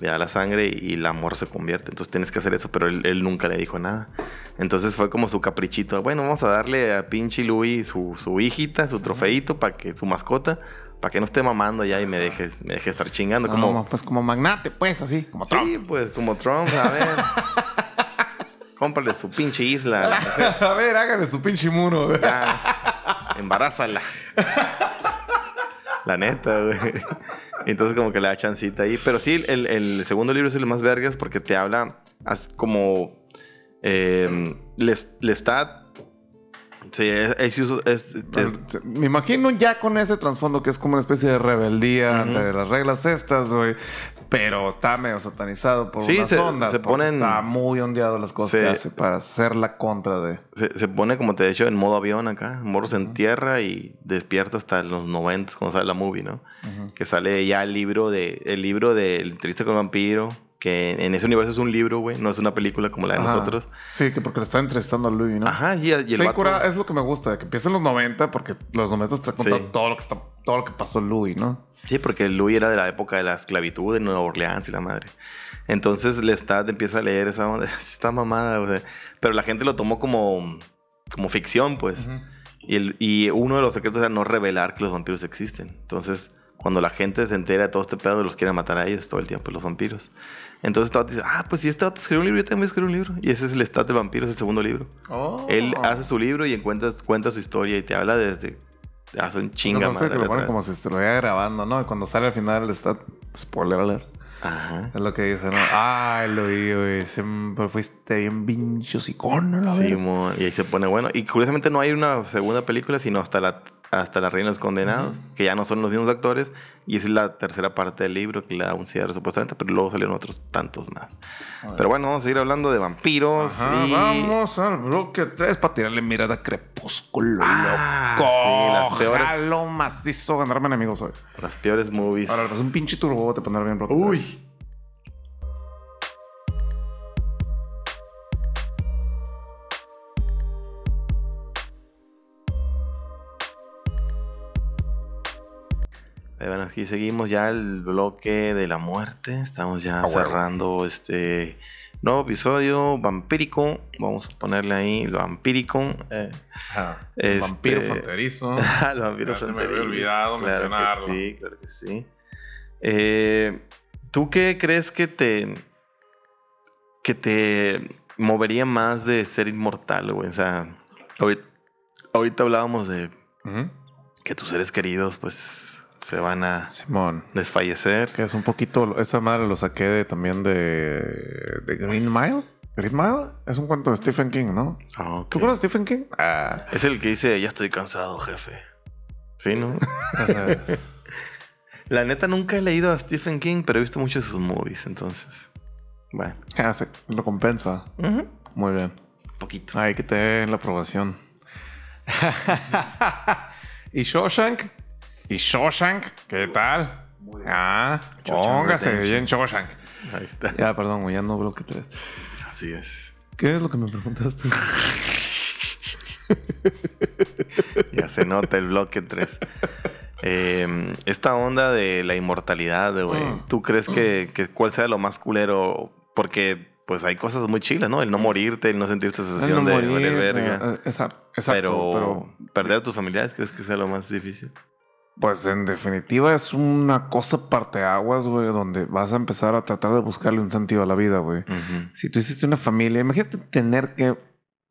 Speaker 2: le da la sangre y, el amor se convierte. Entonces tienes que hacer eso, pero él, él nunca le dijo nada. Entonces fue como su caprichito. Bueno, vamos a darle a pinche Louis su, su hijita, su trofeito, para que su mascota, para que no esté mamando ya y me deje, me deje estar chingando.
Speaker 1: No,
Speaker 2: como,
Speaker 1: pues como magnate, pues, así, como Trump.
Speaker 2: Sí, pues como Trump, a ver. Cómprale su pinche isla. a
Speaker 1: ver, hágale su pinche muro.
Speaker 2: Ya, embarázala. La neta, güey. Entonces como que le da chancita ahí. Pero sí, el, segundo libro es el más vergas porque te habla como... Eh, Les- Lestat... Sí, es, es- es- es-
Speaker 1: Me imagino ya con ese trasfondo que es como una especie de rebeldía
Speaker 2: Ujú.
Speaker 1: ante las reglas estas, güey. Pero está medio satanizado por
Speaker 2: Sí,
Speaker 1: unas
Speaker 2: se-
Speaker 1: ondas.
Speaker 2: se ponen-
Speaker 1: Está muy ondeado las cosas
Speaker 2: Se-
Speaker 1: que hace para hacer la contra de...
Speaker 2: se, se pone, como te he dicho, en modo avión acá. Morro se entierra y despierta hasta los 90 cuando sale la movie, ¿no? que sale ya el libro de el libro del entrevista con el vampiro que en ese universo es un libro güey no es una película como la de
Speaker 1: Ajá.
Speaker 2: nosotros
Speaker 1: Sí, que porque le está entrevistando a Louis, ¿no?
Speaker 2: ajá y, y el
Speaker 1: Está
Speaker 2: vato-
Speaker 1: curada, es lo que me gusta, de que empieza en los 90, porque los 90 te contando
Speaker 2: Sí.
Speaker 1: todo lo que está, todo lo que pasó Louis, ¿no?
Speaker 2: sí porque Louis era de la época de la esclavitud en Nueva Orleans y la madre entonces Lestat empieza a leer esa onda está mamada o sea, pero la gente lo tomó como como ficción pues y, el, y uno de los secretos era no revelar que los vampiros existen entonces cuando la gente se entera de todo este pedo, los quieren matar a ellos todo el tiempo, los vampiros. Entonces este vato dice, ah, pues si este vato escribió un libro, yo también voy a escribir un libro. Y ese es el Stat del vampiro, es el segundo libro.
Speaker 1: Oh.
Speaker 2: Él hace su libro y encuentra, cuenta su historia y te habla desde hace un chinga
Speaker 1: No, no sé,
Speaker 2: madre
Speaker 1: que lo ponen
Speaker 2: atrás.
Speaker 1: como si se lo vaya grabando, ¿no? Y cuando sale al final está spoiler alert.
Speaker 2: Ajá.
Speaker 1: Es lo que dice, ¿no? Ay, lo vi, güey. Siempre fuiste bien pincho sicón, la
Speaker 2: Sí, y ahí se pone bueno. Y curiosamente no hay una segunda película, sino hasta la hasta las reinas condenadas, que ya no son los mismos actores, y esa es la tercera parte del libro que le da un cierre supuestamente, pero luego salieron otros tantos más. Pero bueno, vamos a seguir hablando de vampiros.
Speaker 1: Ajá,
Speaker 2: y...
Speaker 1: vamos al bloque 3 para tirarle mirada a Crepúsculo,
Speaker 2: Ah,
Speaker 1: loco.
Speaker 2: sí, las peores-
Speaker 1: Jalo macizo ganarme enemigos hoy.
Speaker 2: Las peores movies.
Speaker 1: Ahora, es un pinche turbo te pondrá bien bloque
Speaker 2: Uy. Bueno, aquí seguimos ya el bloque de la muerte. Estamos ya
Speaker 1: huevo.
Speaker 2: cerrando este nuevo episodio vampírico. Vamos a ponerle ahí el vampírico. eh. Este-
Speaker 1: Vampiro fronterizo.
Speaker 2: el vampiro
Speaker 1: Ya se me había
Speaker 2: fronterizo.
Speaker 1: olvidado
Speaker 2: Claro que sí, claro que sí. Eh, ¿Tú qué crees que te que te movería más de ser inmortal, güey? O sea, ahorita, ahorita hablábamos de que tus seres queridos, pues, se van a
Speaker 1: Simón.
Speaker 2: desfallecer.
Speaker 1: Que es un poquito. Esa madre lo saqué de- también de. de Green Mile. Green Mile es un cuento de Stephen King, ¿no?
Speaker 2: Ah, ok.
Speaker 1: ¿Tú conoces Stephen King? Ah,
Speaker 2: Es el que dice, ya estoy cansado, jefe. Sí, ¿no?
Speaker 1: o sea,
Speaker 2: La neta nunca he leído a Stephen King, pero he visto muchos de sus movies, entonces. Bueno.
Speaker 1: ah, lo compensa. Muy bien.
Speaker 2: Poquito.
Speaker 1: Ay, que te la aprobación. ¿Y Shawshank? ¿Y Shawshank? ¿Qué tal? Ah, póngase bien Shawshank.
Speaker 2: Ahí está.
Speaker 1: Ya, perdón, güey, ya no bloque 3.
Speaker 2: Así es.
Speaker 1: ¿Qué es lo que me preguntaste?
Speaker 2: Ya se nota el bloque 3. esta onda de la inmortalidad, güey.
Speaker 1: Mm.
Speaker 2: ¿Tú crees que, que cuál sea lo más culero? Porque, pues, hay cosas muy chilas, ¿no? El no morirte, el no sentir esta sensación
Speaker 1: no
Speaker 2: de
Speaker 1: morir,
Speaker 2: verga.
Speaker 1: eh, exacto,
Speaker 2: pero,
Speaker 1: pero,
Speaker 2: perder a tus familiares, ¿crees que sea lo más difícil?
Speaker 1: Pues en definitiva es una cosa parteaguas, güey, donde vas a empezar a tratar de buscarle un sentido a la vida, güey. Si tú hiciste una familia, imagínate tener que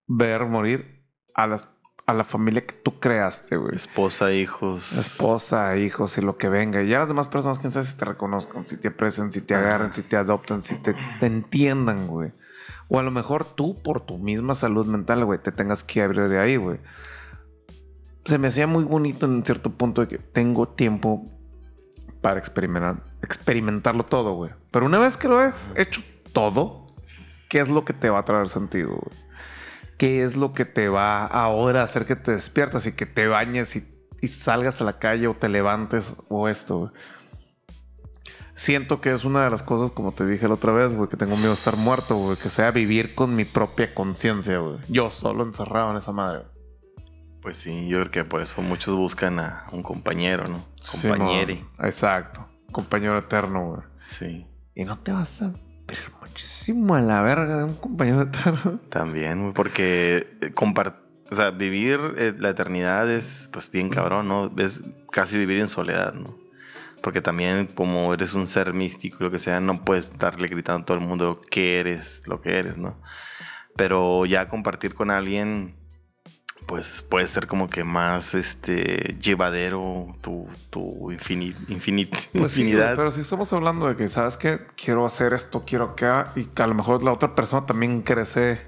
Speaker 1: ver morir a las a la familia que tú creaste, güey.
Speaker 2: Esposa, hijos.
Speaker 1: Esposa, hijos y lo que venga. Y ya las demás personas, quién sabe si te reconozcan, si te aprecien, si te agarren, si te adoptan, si te, te entiendan, güey. O a lo mejor tú, por tu misma salud mental, güey, te tengas que abrir de ahí, güey. Se me hacía muy bonito en cierto punto de que tengo tiempo para experimentar, experimentarlo todo, güey. Pero una vez que lo has hecho todo, ¿qué es lo que te va a traer sentido, güey? ¿Qué es lo que te va ahora a hacer que te despiertas y que te bañes y, y salgas a la calle o te levantes o esto, güey? Siento que es una de las cosas, como te dije la otra vez, güey, que tengo miedo de estar muerto, güey, que sea vivir con mi propia conciencia, güey. Yo solo encerrado en esa madre.
Speaker 2: Pues sí, yo creo que por eso muchos buscan a un compañero, ¿no?
Speaker 1: Sí,
Speaker 2: Compañere.
Speaker 1: mo- Exacto. Compañero eterno, güey.
Speaker 2: Sí.
Speaker 1: Y no te vas a ver muchísimo a la verga de un compañero eterno.
Speaker 2: También, güey, porque eh, compar- o sea, vivir eh, la eternidad es pues bien cabrón, ¿no? Es casi vivir en soledad, ¿no? Porque también como eres un ser místico, lo que sea, no puedes darle gritando a todo el mundo que eres, lo que eres, ¿no? Pero ya compartir con alguien, pues puede ser como que más este llevadero tu, tu infini- infini-
Speaker 1: Pues sí,
Speaker 2: infinidad.
Speaker 1: pero si estamos hablando de que, ¿sabes qué? Quiero hacer esto, quiero acá, y que a lo mejor la otra persona también crece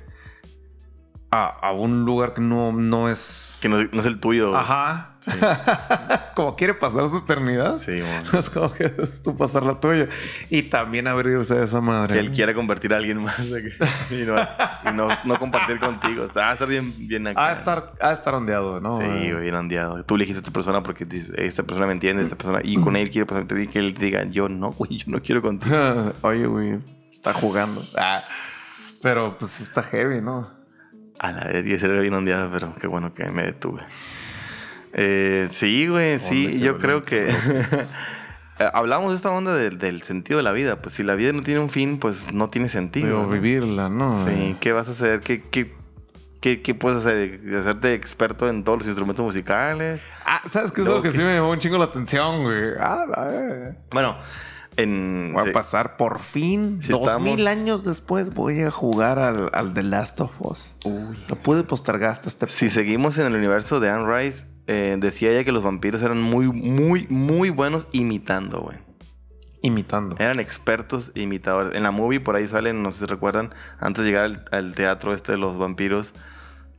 Speaker 1: a, a un lugar que no, no es...
Speaker 2: Que no, no es el tuyo.
Speaker 1: Ajá. como quiere pasar su eternidad.
Speaker 2: Sí.
Speaker 1: Es como que es tú pasar la tuya. Y también abrirse a esa madre.
Speaker 2: Que él quiera convertir a alguien más y, no, y no- no compartir contigo. O sea, va a estar bien, bien acá.
Speaker 1: A estar, a estar ondeado, ¿no?
Speaker 2: Sí, güey, bien ondeado. Tú elegiste a esta persona porque dices, esta persona me entiende, esta persona. Y con él quiere pasar y que él te diga, yo no, güey, yo no quiero contigo.
Speaker 1: Oye, güey, está jugando. Ah, pero pues sí está heavy, ¿no?
Speaker 2: A la vez, y ese era bien ondeado, pero qué bueno que me detuve. Eh, sí, güey, sí, yo creo que. Eh, Hablamos de esta onda del, del sentido de la vida. Pues si la vida no tiene un fin, pues no tiene sentido.
Speaker 1: Vivirla, ¿no?
Speaker 2: Sí, ¿qué vas a hacer? ¿Qué, qué, ¿Qué, qué puedes hacer? ¿Hacerte experto en todos los instrumentos musicales?
Speaker 1: Ah, ¿sabes qué es lo que
Speaker 2: que-
Speaker 1: sí me llamó un chingo la atención, güey? Ah, la verga.
Speaker 2: Bueno, en...
Speaker 1: Voy
Speaker 2: sí.
Speaker 1: a pasar por fin.
Speaker 2: Sí
Speaker 1: dos
Speaker 2: estamos.
Speaker 1: mil años después voy a jugar al, al The Last of Us. Lo pude postergar hasta este
Speaker 2: Si seguimos en el universo de Anne Rice, eh, decía ella que los vampiros eran muy, muy, muy buenos imitando, güey.
Speaker 1: imitando.
Speaker 2: Eran expertos imitadores. En la movie por ahí salen, no sé si recuerdan, antes de llegar al, al teatro este de los vampiros,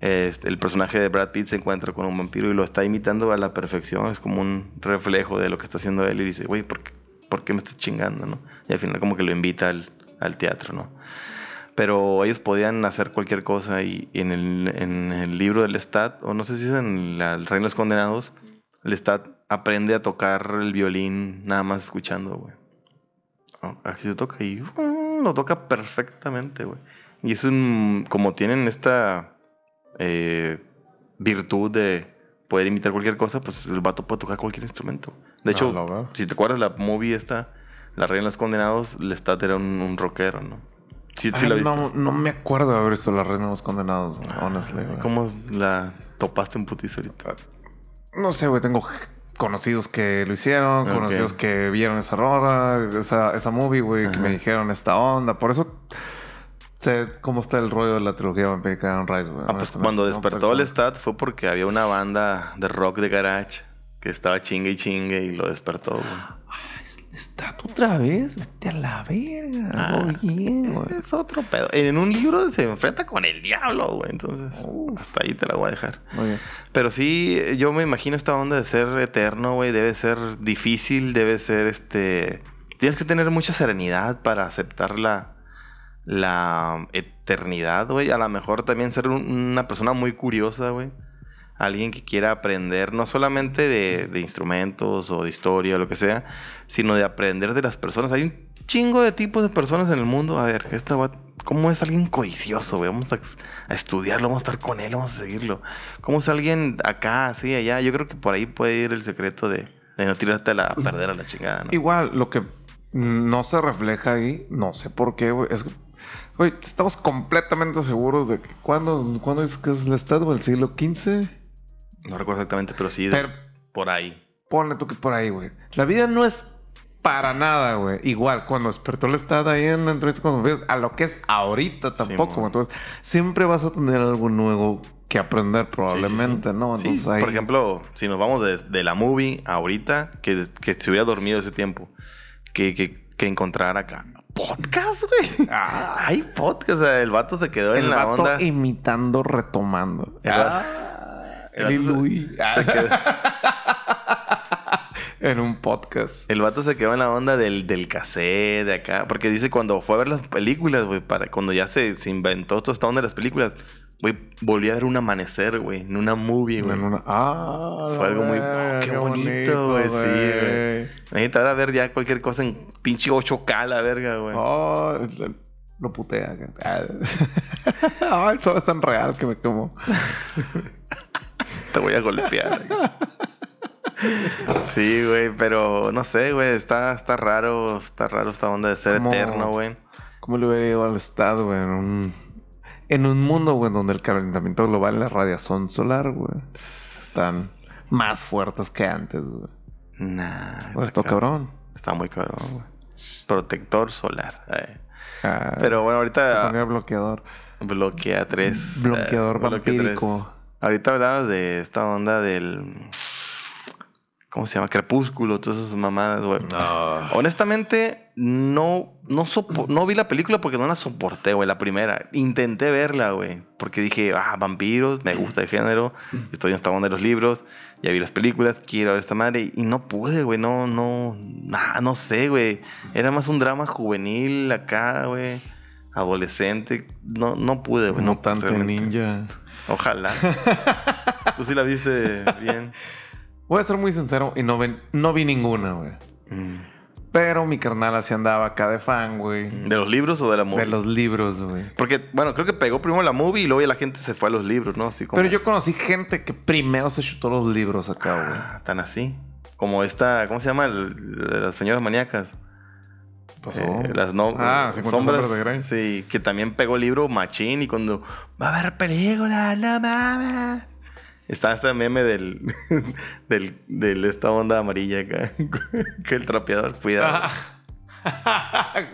Speaker 2: este, el personaje de Brad Pitt se encuentra con un vampiro y lo está imitando a la perfección. Es como un reflejo de lo que está haciendo él y dice, güey, ¿por qué, por qué me estás chingando? ¿no? Y al final como que lo invita al, al teatro, ¿no? Pero ellos podían hacer cualquier cosa y, y en, el, en el libro del Stat, o no sé si es en el Reino de los Condenados, el Stat aprende a tocar el violín nada más escuchando, güey. Oh, Aquí se toca y uh, lo toca perfectamente, güey. Y es un. Como tienen esta eh, virtud de poder imitar cualquier cosa, pues el vato puede tocar cualquier instrumento. De
Speaker 1: Ah,
Speaker 2: hecho, si te acuerdas, la movie esta, La Reina de los Condenados, Lestat era un, un rockero, ¿no? Sí, sí
Speaker 1: Ay,
Speaker 2: la viste.
Speaker 1: no, no me acuerdo de haber visto La Reina de los Condenados, güey, honestly, güey.
Speaker 2: ¿Cómo la topaste en putiza ahorita?
Speaker 1: No sé, güey. Tengo conocidos que lo hicieron, conocidos que vieron esa rola, esa, esa movie, güey, que me dijeron esta onda. Por eso sé cómo está el rollo de la trilogía vampírica de Rice, güey.
Speaker 2: Ah, pues cuando despertó el. Stat fue porque había una banda de rock de garage que estaba chingue y chingue y lo despertó, güey.
Speaker 1: ¿Está tú otra vez? Vete a la verga.
Speaker 2: Ah.
Speaker 1: Muy bien, güey.
Speaker 2: Es otro pedo. En un libro se enfrenta con el diablo, güey. Entonces, hasta ahí te la voy a dejar.
Speaker 1: Muy bien.
Speaker 2: Pero sí, yo me imagino esta onda de ser eterno, güey. Debe ser difícil, debe ser este. Tienes que tener mucha serenidad para aceptar la, la eternidad, güey. A lo mejor también ser un- una persona muy curiosa, güey. Alguien que quiera aprender, no solamente de, instrumentos o de historia o lo que sea, sino de aprender de las personas. Hay un chingo de tipos de personas en el mundo. A ver, esta va- ¿cómo es alguien codicioso? Vamos a, estudiarlo, vamos a estar con él, vamos a seguirlo. ¿Cómo es alguien acá, así, allá? Yo creo que por ahí puede ir el secreto de, no tirarte a, la, perder a la chingada.
Speaker 1: Igual, lo que no se refleja ahí, no sé por qué, güey. Estamos completamente seguros de que cuando, cuando es que es el estado del siglo XV.
Speaker 2: No recuerdo exactamente, pero sí,
Speaker 1: Pero
Speaker 2: por ahí.
Speaker 1: ponle tú que por ahí, güey. La vida no es para nada, güey. Igual, cuando despertó el estado ahí en la entrevista con los vampiros, a lo que es ahorita tampoco. Entonces, siempre vas a tener algo nuevo que aprender, probablemente, ¿no?
Speaker 2: Sí,
Speaker 1: Entonces, ahí-
Speaker 2: por ejemplo, si nos vamos de, de la movie ahorita, que, que se hubiera dormido ese tiempo, que, que, que encontrar acá. ¿Podcast, güey?
Speaker 1: Ah.
Speaker 2: Hay podcast. O sea, el vato se quedó
Speaker 1: el
Speaker 2: en la
Speaker 1: vato
Speaker 2: onda.
Speaker 1: imitando, retomando. Ah,
Speaker 2: el vato se-
Speaker 1: Louis.
Speaker 2: se quedó-
Speaker 1: en un podcast.
Speaker 2: El vato se quedó en la onda del, del cassette de acá. Porque dice cuando fue a ver las películas, güey, para cuando ya se, se inventó toda esta onda de las películas, güey, volví a ver un amanecer, güey, en una movie, güey.
Speaker 1: Una- Ah,
Speaker 2: Fue algo muy- oh, qué bonito, güey, sí, güey. Imagínate ahora ver ya cualquier cosa en pinche 8K, la verga, güey.
Speaker 1: Oh, lo putea. Ah. Ay, el sol es tan real que me como.
Speaker 2: Te voy a golpear. sí, güey, pero no sé, güey, está, está raro, está raro esta onda de ser
Speaker 1: Como-
Speaker 2: eterno, güey.
Speaker 1: ¿Cómo le hubiera ido al estado, güey? En un, en un mundo, güey, donde el calentamiento global y la radiación solar, güey, están más fuertes que antes, güey.
Speaker 2: Nah.
Speaker 1: Pues
Speaker 2: está
Speaker 1: cabrón.
Speaker 2: Está muy cabrón, güey. Protector solar. eh.
Speaker 1: Ah,
Speaker 2: Pero bueno,
Speaker 1: se
Speaker 2: ahorita
Speaker 1: pondría bloqueador.
Speaker 2: bloquea 3.
Speaker 1: Bloqueador vampírico.
Speaker 2: Ahorita hablabas de esta onda del. ¿Cómo se llama? Crepúsculo, todas esas mamadas, güey. Honestamente, no, no, no vi la película porque no la soporté, güey, la primera. Intenté verla, güey, porque dije, ah, vampiros, me gusta el género, estoy en esta onda de los libros, ya vi las películas, quiero ver esta madre, y no pude, güey, no, no, nah, no sé, güey. Era más un drama juvenil acá, güey, adolescente, no, no pude, güey. no, realmente.
Speaker 1: ninja.
Speaker 2: Ojalá. Tú sí la viste bien.
Speaker 1: Voy a ser muy sincero y no, ven, no vi ninguna, güey.
Speaker 2: Mm.
Speaker 1: Pero mi carnal así andaba acá de fan, güey.
Speaker 2: ¿De los libros o de la movie?
Speaker 1: De los libros, güey.
Speaker 2: Porque, bueno, creo que pegó primero la movie y luego ya la gente se fue a los libros, ¿no? Así como...
Speaker 1: Pero yo conocí gente que primero se chutó los libros acá, güey.
Speaker 2: Ah, tan así. Como esta... ¿Cómo se llama? El- las señoras maníacas.
Speaker 1: Pasó?
Speaker 2: Eh, las no,
Speaker 1: Ah, 50 sombras de Grey.
Speaker 2: Sí, que también pegó el libro Machín y cuando va a haber película, no mames. Está este meme del, del, del esta onda amarilla acá. que el trapeador cuida.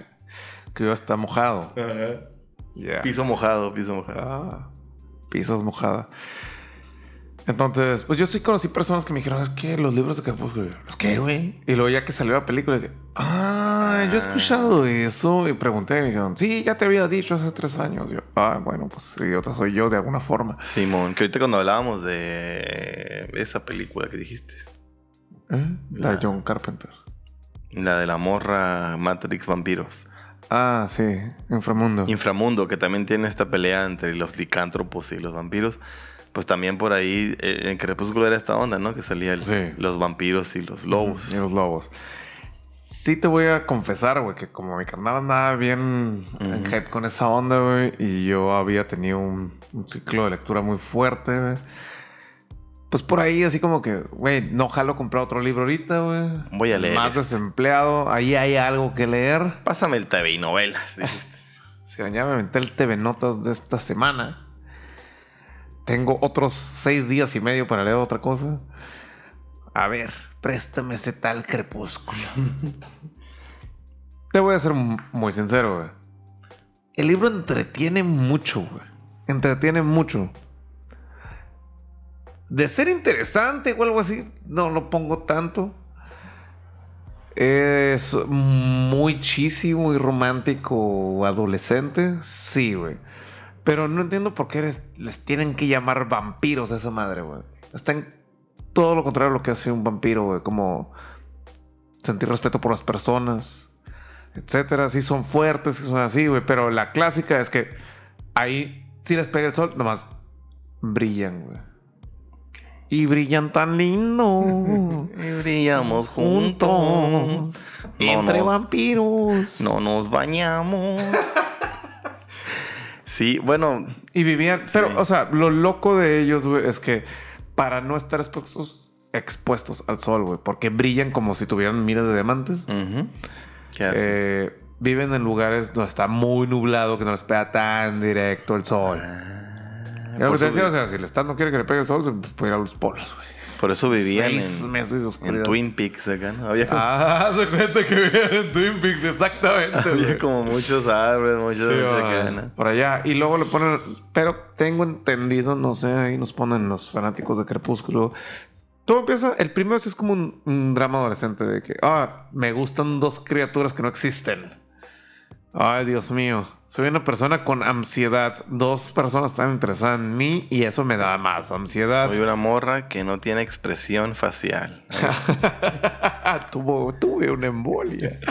Speaker 1: que ya está mojado. Yeah.
Speaker 2: Piso mojado, piso mojado.
Speaker 1: Ah, pisos mojada. Entonces, pues yo sí conocí personas que me dijeron, es que los libros de Crepúsculo. ¿Los qué, güey? Y luego ya que salió la película, dije, ah, yo he escuchado eso. Y pregunté, y me dijeron, sí, ya te había dicho hace tres años. Yo, ah, bueno, pues idiota soy yo de alguna forma.
Speaker 2: Simón, que ahorita cuando hablábamos de esa película que dijiste,
Speaker 1: ¿Eh? La
Speaker 2: La-
Speaker 1: John Carpenter.
Speaker 2: la de la morra Matrix Vampiros.
Speaker 1: Ah, sí, Inframundo.
Speaker 2: Inframundo, que también tiene esta pelea entre los licántropos y los vampiros. Pues también por ahí eh, en Crepúsculo era esta onda, ¿no? Que salía el-
Speaker 1: Sí.
Speaker 2: los vampiros y los lobos.
Speaker 1: Y los lobos. Sí te voy a confesar, güey, que como mi carnal andaba bien en hype con esa onda, güey, y yo había tenido un, un ciclo de lectura muy fuerte, güey. Pues por ahí así como que, güey, no jalo comprar otro libro ahorita, güey.
Speaker 2: Voy a leer
Speaker 1: Más
Speaker 2: este.
Speaker 1: desempleado, ahí hay algo que leer.
Speaker 2: Pásame el TV y novelas.
Speaker 1: Si ya me aventé el TV Notas de esta semana. Tengo otros seis días y medio para leer otra cosa. A ver, préstame ese tal crepúsculo. Te voy a ser muy sincero, güey. El libro entretiene mucho, güey. Entretiene mucho. De ser interesante o algo así, no lo pongo tanto. Es muy cheesy, muy romántico, adolescente. Sí, güey. Pero no entiendo por qué les, les tienen que llamar vampiros a esa madre, güey. Está en todo lo contrario a lo que hace un vampiro, güey. Como sentir respeto por las personas, etcétera. Sí son fuertes, son así, güey. Pero la clásica es que ahí, si les pega el sol, nomás brillan, güey. Y brillan tan lindo.
Speaker 2: Y brillamos
Speaker 1: juntos.
Speaker 2: juntos. No
Speaker 1: entre
Speaker 2: nos-
Speaker 1: vampiros.
Speaker 2: No nos bañamos. Sí, bueno,
Speaker 1: Y vivían. Pero, o sea, lo loco de ellos, güey, es que para no estar expuestos, expuestos al sol, güey, porque brillan como si tuvieran miras de diamantes.
Speaker 2: ujú. ¿qué hace?
Speaker 1: eh, viven en lugares donde está muy nublado, que no les pega tan directo el sol.
Speaker 2: Ah, por,
Speaker 1: decía, o sea, si el Estado no quiere que le pegue el sol, se puede ir a los polos, güey.
Speaker 2: Por eso vivían
Speaker 1: Seis
Speaker 2: en,
Speaker 1: meses.
Speaker 2: Twin Peaks acá, ¿no? Había, como,
Speaker 1: Ah, se cuenta que vivían en Twin Peaks, exactamente.
Speaker 2: había como muchos árboles, muchos
Speaker 1: Sí,
Speaker 2: acá,
Speaker 1: va,
Speaker 2: ¿no?
Speaker 1: por allá. Y luego le ponen. Pero tengo entendido, no sé, ahí nos ponen los fanáticos de Crepúsculo. Todo empieza. El primero sí es como un, un drama adolescente de que, ah, me gustan dos criaturas que no existen. Ay, Dios mío. Soy una persona con ansiedad. Dos personas están interesadas en mí y eso me da más ansiedad.
Speaker 2: Soy una morra que no tiene expresión facial.
Speaker 1: Tuvo, tuve una embolia.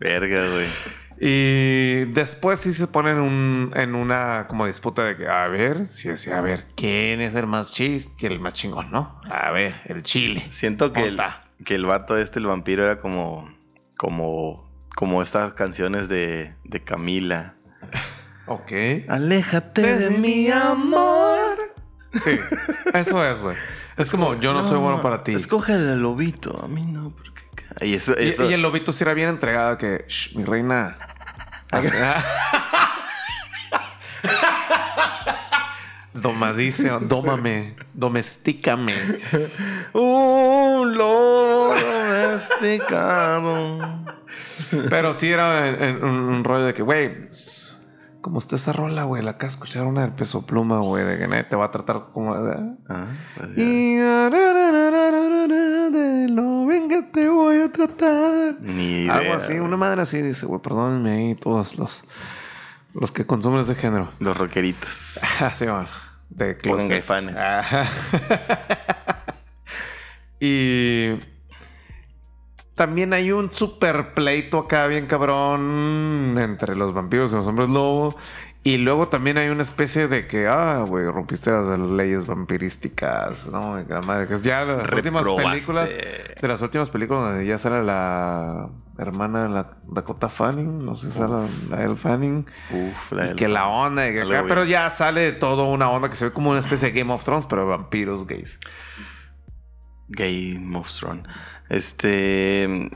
Speaker 2: Verga, güey.
Speaker 1: Y después sí se ponen un- en una como disputa de que, a ver, sí, sí, a ver, ¿quién es el más chill? Que el más chingón, ¿no? A ver, el chile.
Speaker 2: Siento que el, que el vato este, el vampiro, era como. como. Como estas canciones de, de Camila.
Speaker 1: Ok.
Speaker 2: Aléjate de mi amor.
Speaker 1: Sí, eso es, güey. Es como, yo no, soy bueno para ti.
Speaker 2: Escoge al lobito, a mí no, porque. Y eso,
Speaker 1: Y, el lobito sí era bien entregado que, "Shh, mi reina. Domadice, dómame, domestícame.
Speaker 2: Un lobo domesticado.
Speaker 1: Pero sí era en- en un, un rollo de que, güey, como está esa rola, güey, la acá escuchar una del peso pluma, güey, de que nadie te va a tratar como.
Speaker 2: Ah, pues.
Speaker 1: Y de lo bien que te voy a tratar.
Speaker 2: Ni idea.
Speaker 1: Algo así, una madre así dice, güey, perdónenme ahí todos los, los que consumen ese género.
Speaker 2: Los rockeritos.
Speaker 1: Así, bueno, de closet.
Speaker 2: Caifanes.
Speaker 1: Y también hay un super pleito acá bien cabrón entre los vampiros y los hombres lobo. Y luego también hay una especie de que, ah, güey, rompiste las leyes vampirísticas, ¿no? La madre, que es ya las últimas películas, de las últimas películas donde ya sale la hermana de la Dakota Fanning, no sé si sale la Elle Fanning.
Speaker 2: Uf, la
Speaker 1: Y que la onda, y que acá, pero ya sale todo una onda que se ve como una especie de Game of Thrones, pero de vampiros gays.
Speaker 2: Gay Monstrón. Este.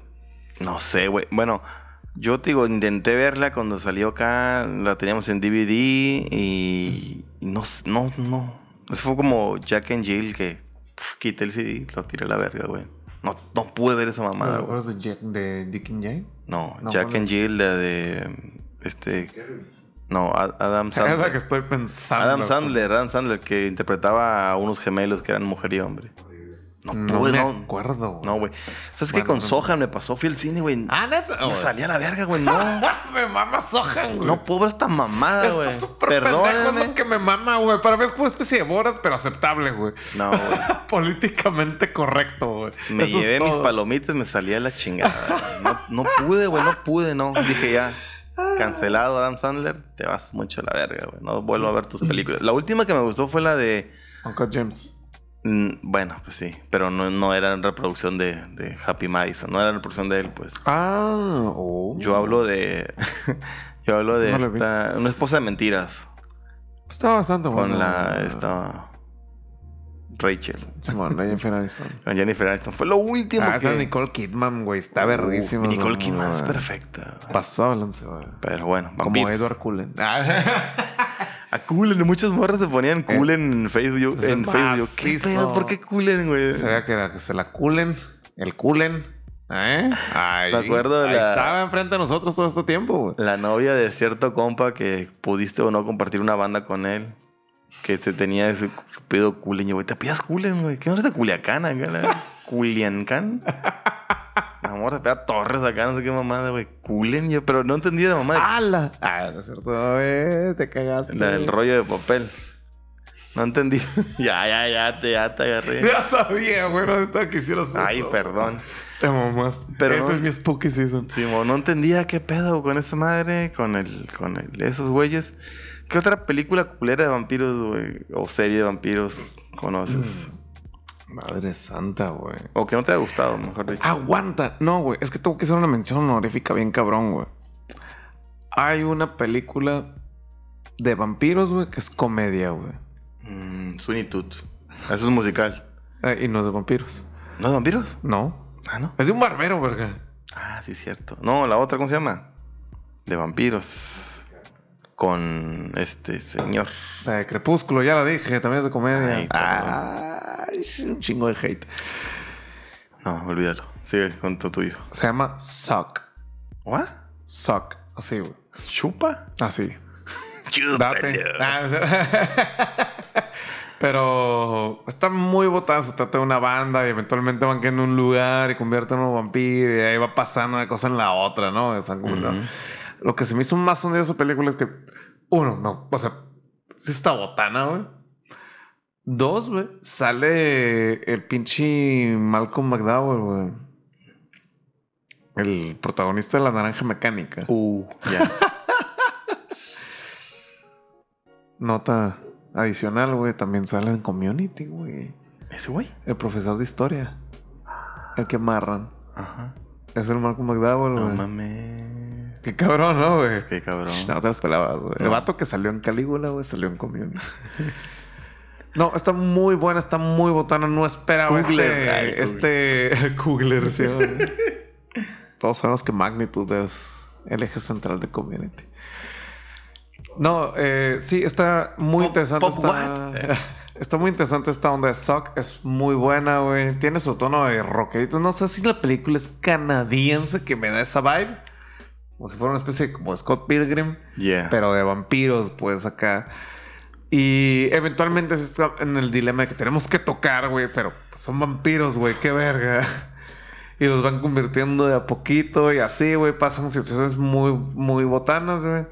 Speaker 2: No sé, güey. Bueno, yo te digo, intenté verla cuando salió acá, la teníamos en DVD y, y no, no, no. Eso fue como Jack and Jill que pf, quité el CD, lo tiré a la verga, güey. No, no pude ver esa mamada,
Speaker 1: ¿Te
Speaker 2: güey.
Speaker 1: de, Jack- de Dick and Jane?
Speaker 2: No,
Speaker 1: No,
Speaker 2: Jack
Speaker 1: ¿cuál
Speaker 2: and Jill, la de. Este. No, Adam
Speaker 1: Es la que
Speaker 2: Sandler.
Speaker 1: estoy pensando.
Speaker 2: Adam Sandler, Adam Sandler, que interpretaba a unos gemelos que eran mujer y hombre. No
Speaker 1: No
Speaker 2: pude,
Speaker 1: me
Speaker 2: no.
Speaker 1: acuerdo. güey.
Speaker 2: No, güey. ¿Sabes qué?
Speaker 1: Bueno,
Speaker 2: Con
Speaker 1: no.
Speaker 2: Sohan me pasó, fui al cine, güey.
Speaker 1: Ah, neta.
Speaker 2: me
Speaker 1: güey.
Speaker 2: salí a la verga, güey. No.
Speaker 1: me mama Sohan, güey.
Speaker 2: No ver esta mamada, güey.
Speaker 1: Está súper pendejo lo que me mama, güey. Para mí es como una especie de Borat, pero aceptable, güey.
Speaker 2: No, güey.
Speaker 1: Políticamente correcto, güey.
Speaker 2: Me
Speaker 1: Eso
Speaker 2: llevé mis palomitas, me salí a la chingada. No, no pude, güey, no pude, no. Dije ya, cancelado Adam Sandler, te vas mucho a la verga, güey. No vuelvo a ver tus películas. La última que me gustó fue la de.
Speaker 1: Uncle James.
Speaker 2: Mm, Bueno, pues sí, pero no, no era reproducción de, de Happy Madison, no era en reproducción de él, pues.
Speaker 1: Ah, oh.
Speaker 2: Yo hablo de. yo hablo de
Speaker 1: No
Speaker 2: esta. Una esposa de mentiras.
Speaker 1: Está bastante bueno.
Speaker 2: Con la. Esta. Rachel.
Speaker 1: Simón, Jennifer Aniston.
Speaker 2: Con Jennifer Aniston. Fue lo último
Speaker 1: Ah,
Speaker 2: que.
Speaker 1: esa es Nicole Kidman, güey. Está verguísima.
Speaker 2: Nicole. Kidman es perfecta. güey.
Speaker 1: Pasó, balance, güey.
Speaker 2: Pero bueno,
Speaker 1: Como. Edward Cullen. Ah.
Speaker 2: A Cullen, muchas morras se ponían Cullen en Facebook. En Facebook. ¿Qué pedo? ¿Por qué Cullen, güey?
Speaker 1: Sería que, que se la culen. El culen. ¿Eh? Ahí,
Speaker 2: Me acuerdo de
Speaker 1: ahí
Speaker 2: la-
Speaker 1: estaba enfrente de nosotros todo este tiempo, güey.
Speaker 2: La novia de cierto compa que pudiste o no compartir una banda con él. Que se tenía ese pedo Cullen. Y yo, güey, te pillas Cullen, güey. ¿Qué no eres de Culiacán ¿Culiancán? Amor, se pega Torres acá, no sé qué mamada, güey. Cullen, yo, pero no entendía de mamada.
Speaker 1: ¡Hala! Ah, no es cierto, güey. Te cagaste.
Speaker 2: La del rollo de papel. No entendí. ya, ya, ya te, ya te agarré.
Speaker 1: Ya sabía, güey. No estaba que hicieras eso.
Speaker 2: Ay, perdón.
Speaker 1: Te mamaste.
Speaker 2: Pero
Speaker 1: Ese
Speaker 2: no-
Speaker 1: es mi spooky season.
Speaker 2: Simón, no entendía qué pedo con esa madre, con el, con el, esos güeyes. ¿Qué otra película culera de vampiros, güey? O serie de vampiros conoces?
Speaker 1: Madre santa, güey.
Speaker 2: O que no te ha gustado, mejor dicho.
Speaker 1: Aguanta. No, güey. Es que tengo que hacer una mención honorífica bien cabrón, güey. Hay una película de vampiros, güey, que es comedia, güey.
Speaker 2: Mm, Todd. Eso es musical.
Speaker 1: Eh, y no es de vampiros.
Speaker 2: ¿No de vampiros?
Speaker 1: No.
Speaker 2: Ah, ¿no?
Speaker 1: Es de un barbero, verga.
Speaker 2: Ah, sí, cierto. No, la otra, ¿cómo se llama? De vampiros. Con este señor.
Speaker 1: Crepúsculo, ya la dije. También es de comedia.
Speaker 2: Ay,
Speaker 1: Ay, un chingo de hate.
Speaker 2: No, olvídalo. Sigue con tu tuyo.
Speaker 1: Se llama Suck.
Speaker 2: ¿What?
Speaker 1: Suck. Así, güey.
Speaker 2: ¿Chupa?
Speaker 1: Así. Date. Ah, Pero está muy botada. Se trata de una banda y eventualmente van que en un lugar y convierten en un vampiro y ahí va pasando una cosa en la otra, ¿no? O sea, como Lo que se me hizo más hundido de esa película es que, uno, no, o sea, sí está botana, güey. Dos, güey, sale el pinche Malcolm McDowell, güey. El protagonista de la naranja mecánica.
Speaker 2: Uh, ya.
Speaker 1: Nota adicional, güey, también sale en Community, güey.
Speaker 2: ¿Ese güey?
Speaker 1: El profesor de historia. El que amarran.
Speaker 2: Ajá.
Speaker 1: Es el Malcolm McDowell,
Speaker 2: No
Speaker 1: güey.
Speaker 2: mames.
Speaker 1: Qué cabrón, ¿no, güey?
Speaker 2: Qué cabrón.
Speaker 1: No, otras palabras, güey. El
Speaker 2: No.
Speaker 1: vato que salió en Calígula, güey, salió en Community. No, está muy buena, está muy botana. No esperaba
Speaker 2: ay,
Speaker 1: este... Este... Kugler, sí, güey. Todos sabemos que Magnitude es el eje central de Community. No, eh, sí, está muy
Speaker 2: Pop-
Speaker 1: interesante.
Speaker 2: pop
Speaker 1: está,
Speaker 2: what?
Speaker 1: está muy interesante esta onda de Suck. Es muy buena, güey. Tiene su tono de rockerito. No sé si la película es canadiense que me da esa vibe. Como si fuera una especie de como Scott Pilgrim
Speaker 2: Yeah.
Speaker 1: pero de vampiros, pues acá. Y eventualmente se está en el dilema de que tenemos que tocar, güey, pero pues, son vampiros, güey, qué verga. Y los van convirtiendo de a poquito y así, güey, pasan situaciones muy, muy botanas, güey.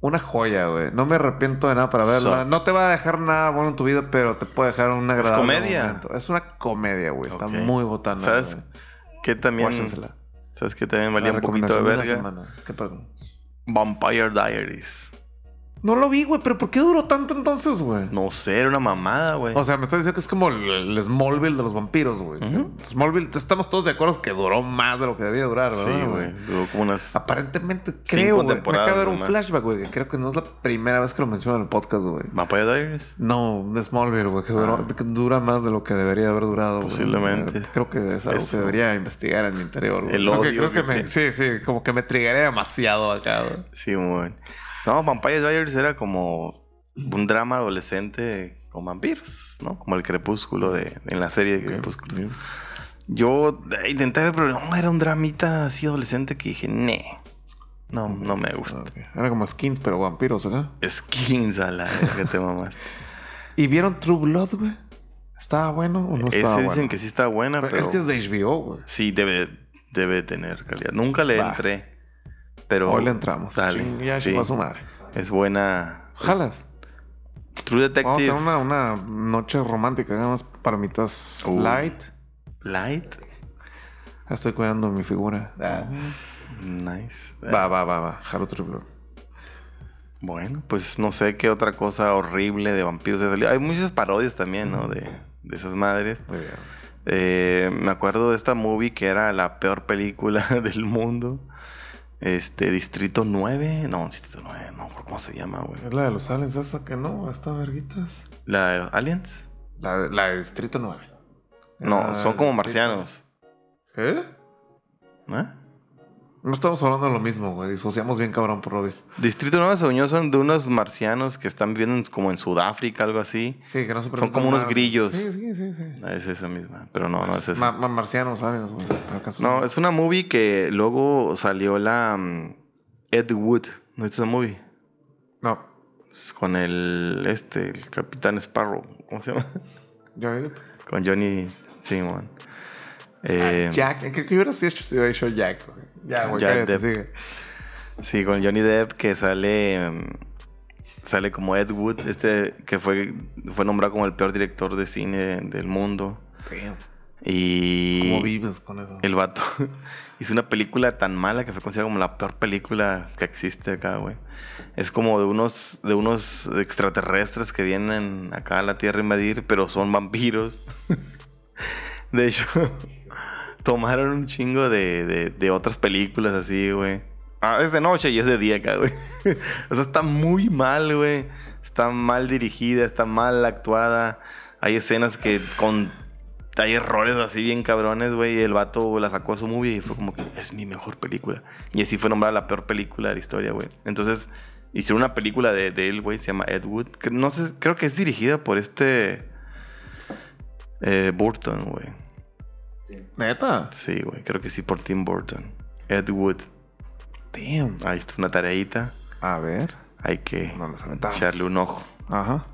Speaker 1: Una joya, güey. No me arrepiento de nada para verla.
Speaker 2: So-
Speaker 1: no te va a dejar nada bueno en tu vida, pero te puede dejar un agradable
Speaker 2: comedia?
Speaker 1: momento. Es una comedia, güey. Está muy botana.
Speaker 2: ¿Sabes qué también?
Speaker 1: Guáchensela.
Speaker 2: ¿Sabes qué también valía un poquito de verga?
Speaker 1: semana. ¿Qué perdón?
Speaker 2: Vampire Diaries.
Speaker 1: No lo vi, güey, pero ¿por qué duró tanto entonces, güey?
Speaker 2: No sé, era una mamada, güey.
Speaker 1: O sea, me estás diciendo que es como el, el Smallville de los vampiros, güey. Smallville, estamos todos de acuerdo que duró más de lo que debía durar, ¿verdad?
Speaker 2: sí, güey. Duró como unas.
Speaker 1: Aparentemente creo, güey. Me acaba de dar un flashback, güey. Creo que no es la primera vez que lo menciono en el podcast, güey.
Speaker 2: Vampire Diaries.
Speaker 1: No, Smallville, güey, que, que dura más de lo que debería haber durado.
Speaker 2: Ah. Posiblemente.
Speaker 1: Creo que es algo
Speaker 2: Eso.
Speaker 1: que debería investigar en mi interior, güey.
Speaker 2: El
Speaker 1: Creo que-
Speaker 2: odio
Speaker 1: creo que
Speaker 2: que
Speaker 1: me,
Speaker 2: te-
Speaker 1: Sí, sí, como que me triggeré demasiado acá, güey.
Speaker 2: Sí, güey. No, Vampire Diaries era como un drama adolescente con vampiros, ¿no? Como el crepúsculo de, en la serie de Crepúsculo. Yo eh, intenté ver, pero no, era un dramita así adolescente que dije, ne. No, no me gusta.
Speaker 1: Era como skins, pero vampiros, ¿verdad?
Speaker 2: Skins a la que te mamaste.
Speaker 1: ¿Y vieron True Blood, güey? ¿Estaba bueno o no
Speaker 2: Ese
Speaker 1: estaba
Speaker 2: dicen
Speaker 1: bueno?
Speaker 2: que sí está buena,
Speaker 1: Pero
Speaker 2: pero
Speaker 1: Es que es de HBO, güey.
Speaker 2: sí debe, debe tener calidad. Nunca le entré, pero
Speaker 1: Hoy le entramos.
Speaker 2: Dale,
Speaker 1: Ching, ya
Speaker 2: sí.
Speaker 1: chingó a su madre.
Speaker 2: es buena.
Speaker 1: Jalas.
Speaker 2: True
Speaker 1: Vamos a
Speaker 2: Detective
Speaker 1: hacer una, una noche romántica. Hagamos palomitas
Speaker 2: Uh.
Speaker 1: light.
Speaker 2: Light.
Speaker 1: Estoy cuidando mi figura.
Speaker 2: Nice.
Speaker 1: Va, va, va, va. Jalo True Blood.
Speaker 2: Bueno, pues no sé qué otra cosa horrible de vampiros ha salido. Hay muchas parodias también, ¿no? De, de esas madres.
Speaker 1: Muy bien.
Speaker 2: Eh, me acuerdo de esta movie que era la peor película del mundo. Este, Distrito 9. No, Distrito 9, no, ¿cómo se llama, güey?
Speaker 1: Es la de los aliens esa que no, está verguitas.
Speaker 2: ¿La de Aliens?
Speaker 1: La, de- la de Distrito 9.
Speaker 2: No, son como
Speaker 1: Distrito-
Speaker 2: marcianos.
Speaker 1: ¿Eh?
Speaker 2: ¿Eh?
Speaker 1: No estamos hablando de lo mismo, güey. Disociamos bien cabrón por lo visto.
Speaker 2: Distrito 9 según yo, son de unos marcianos que están viviendo en- como en Sudáfrica, algo así.
Speaker 1: Sí, que no se
Speaker 2: Son como unos grillos.
Speaker 1: Sí, sí, sí, sí.
Speaker 2: Ah, Es esa misma, pero no, no es esa.
Speaker 1: Ma- ma- marcianos, güey. Son-
Speaker 2: No, es una movie que luego salió la mm, Ed Wood. ¿No es esa movie?
Speaker 1: No.
Speaker 2: Es con el este, el Capitán Sparrow. ¿Cómo se llama?
Speaker 1: Johnny Depp.
Speaker 2: Con Johnny Simon. Eh,
Speaker 1: Jack. ¿Qué, qué hubieras hecho si hubiera hecho Jack, güey? Ya, güey,
Speaker 2: Jack Depp.
Speaker 1: sigue.
Speaker 2: Sí, con Johnny Depp que sale mm, sale como Ed Wood, este que fue fue nombrado como el peor director de cine del mundo
Speaker 1: Damn.
Speaker 2: y
Speaker 1: ¿Cómo vives con eso?
Speaker 2: el vato hizo una película tan mala que fue considerada como la peor película que existe acá, güey. Es como de unos de unos extraterrestres que vienen acá a la Tierra a invadir, pero son vampiros. de hecho, tomaron un chingo de, de, otras películas así, güey. Ah, es de noche y es de día acá, güey. o sea, está muy mal, güey. Está mal dirigida, está mal actuada. Hay escenas que con... Hay errores así bien cabrones, güey. El vato la sacó a su movie y fue como que es mi mejor película. Y así fue nombrada la peor película de la historia, güey. Entonces, hicieron una película de, de él, güey. Se llama Ed Wood. No sé, creo que es dirigida por este... eh, Burton, güey.
Speaker 1: ¿Neta?
Speaker 2: Sí, güey. Creo que sí, por Tim Burton. Ed Wood.
Speaker 1: Damn.
Speaker 2: Ahí está una tareita.
Speaker 1: A ver.
Speaker 2: Hay que
Speaker 1: No
Speaker 2: echarle un ojo.
Speaker 1: Ajá.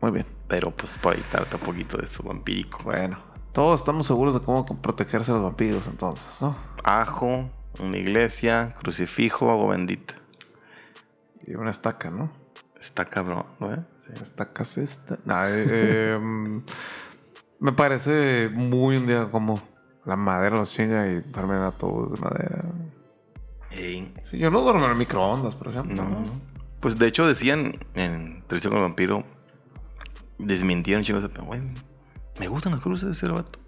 Speaker 1: Muy bien.
Speaker 2: Pero pues por ahí trata un poquito de su vampírico.
Speaker 1: Bueno. Todos estamos seguros de cómo protegerse de los vampiros entonces, ¿no?
Speaker 2: Ajo, una iglesia, crucifijo, agua bendita.
Speaker 1: Y una estaca, ¿no?
Speaker 2: Está cabrón, ¿no? eh? Sí.
Speaker 1: Estaca es esta. Nah, eh, eh, mm, me parece muy un día como la madera los chinga y duermen a todos de madera. Sí, yo no duermo en el microondas, por ejemplo.
Speaker 2: no. Pues de hecho decían en Televisión con el Vampiro, desmintieron chicos, güey, me gustan las cruces de ese vato.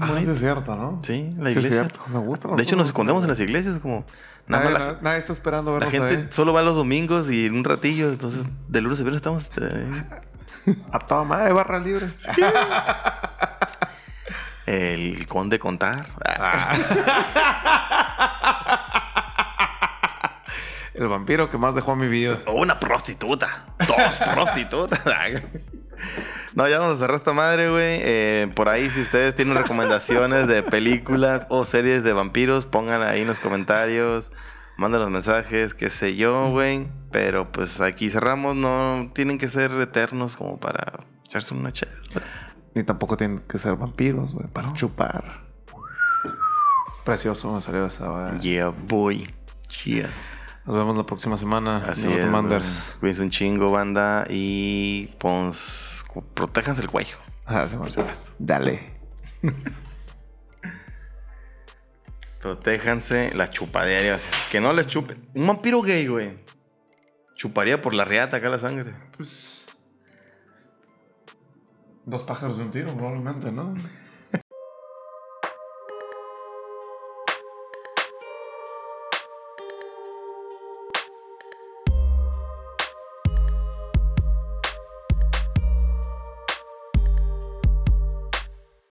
Speaker 1: Ah, sí es cierto, ¿no?
Speaker 2: Sí, la
Speaker 1: Sí, es
Speaker 2: iglesia.
Speaker 1: cierto. Me gustan las
Speaker 2: de hecho, nos escondemos en las iglesias, como nada
Speaker 1: Nadie,
Speaker 2: la,
Speaker 1: nadie está esperando
Speaker 2: la gente
Speaker 1: ahí.
Speaker 2: solo va los domingos y en un ratillo, entonces de lunes a viernes estamos eh,
Speaker 1: A toda madre, barra libre.
Speaker 2: el conde contar. Ah.
Speaker 1: El vampiro que más dejó en mi vida.
Speaker 2: O una prostituta. Dos prostitutas. No, ya vamos a cerrar esta madre, güey. Eh, por ahí, si ustedes tienen recomendaciones de películas o series de vampiros, pongan ahí en los comentarios. Manden los mensajes, qué sé yo, güey. Pero pues aquí cerramos. No tienen que ser eternos como para echarse una chévere.
Speaker 1: Ni tampoco tienen que ser vampiros, güey, para chupar. Precioso me salió esa.
Speaker 2: Yeah, boy. Yeah.
Speaker 1: Nos vemos la próxima semana.
Speaker 2: Así es.
Speaker 1: Manders.
Speaker 2: Cuídense un chingo, banda. Y pues, protéjanse el cuello.
Speaker 1: Ah, Marcelo. Dale.
Speaker 2: Protéjanse la chupadera. Que no les chupen. Un vampiro gay, güey. Chuparía por la riata acá la sangre.
Speaker 1: Pues. Dos pájaros de un tiro, probablemente, ¿no?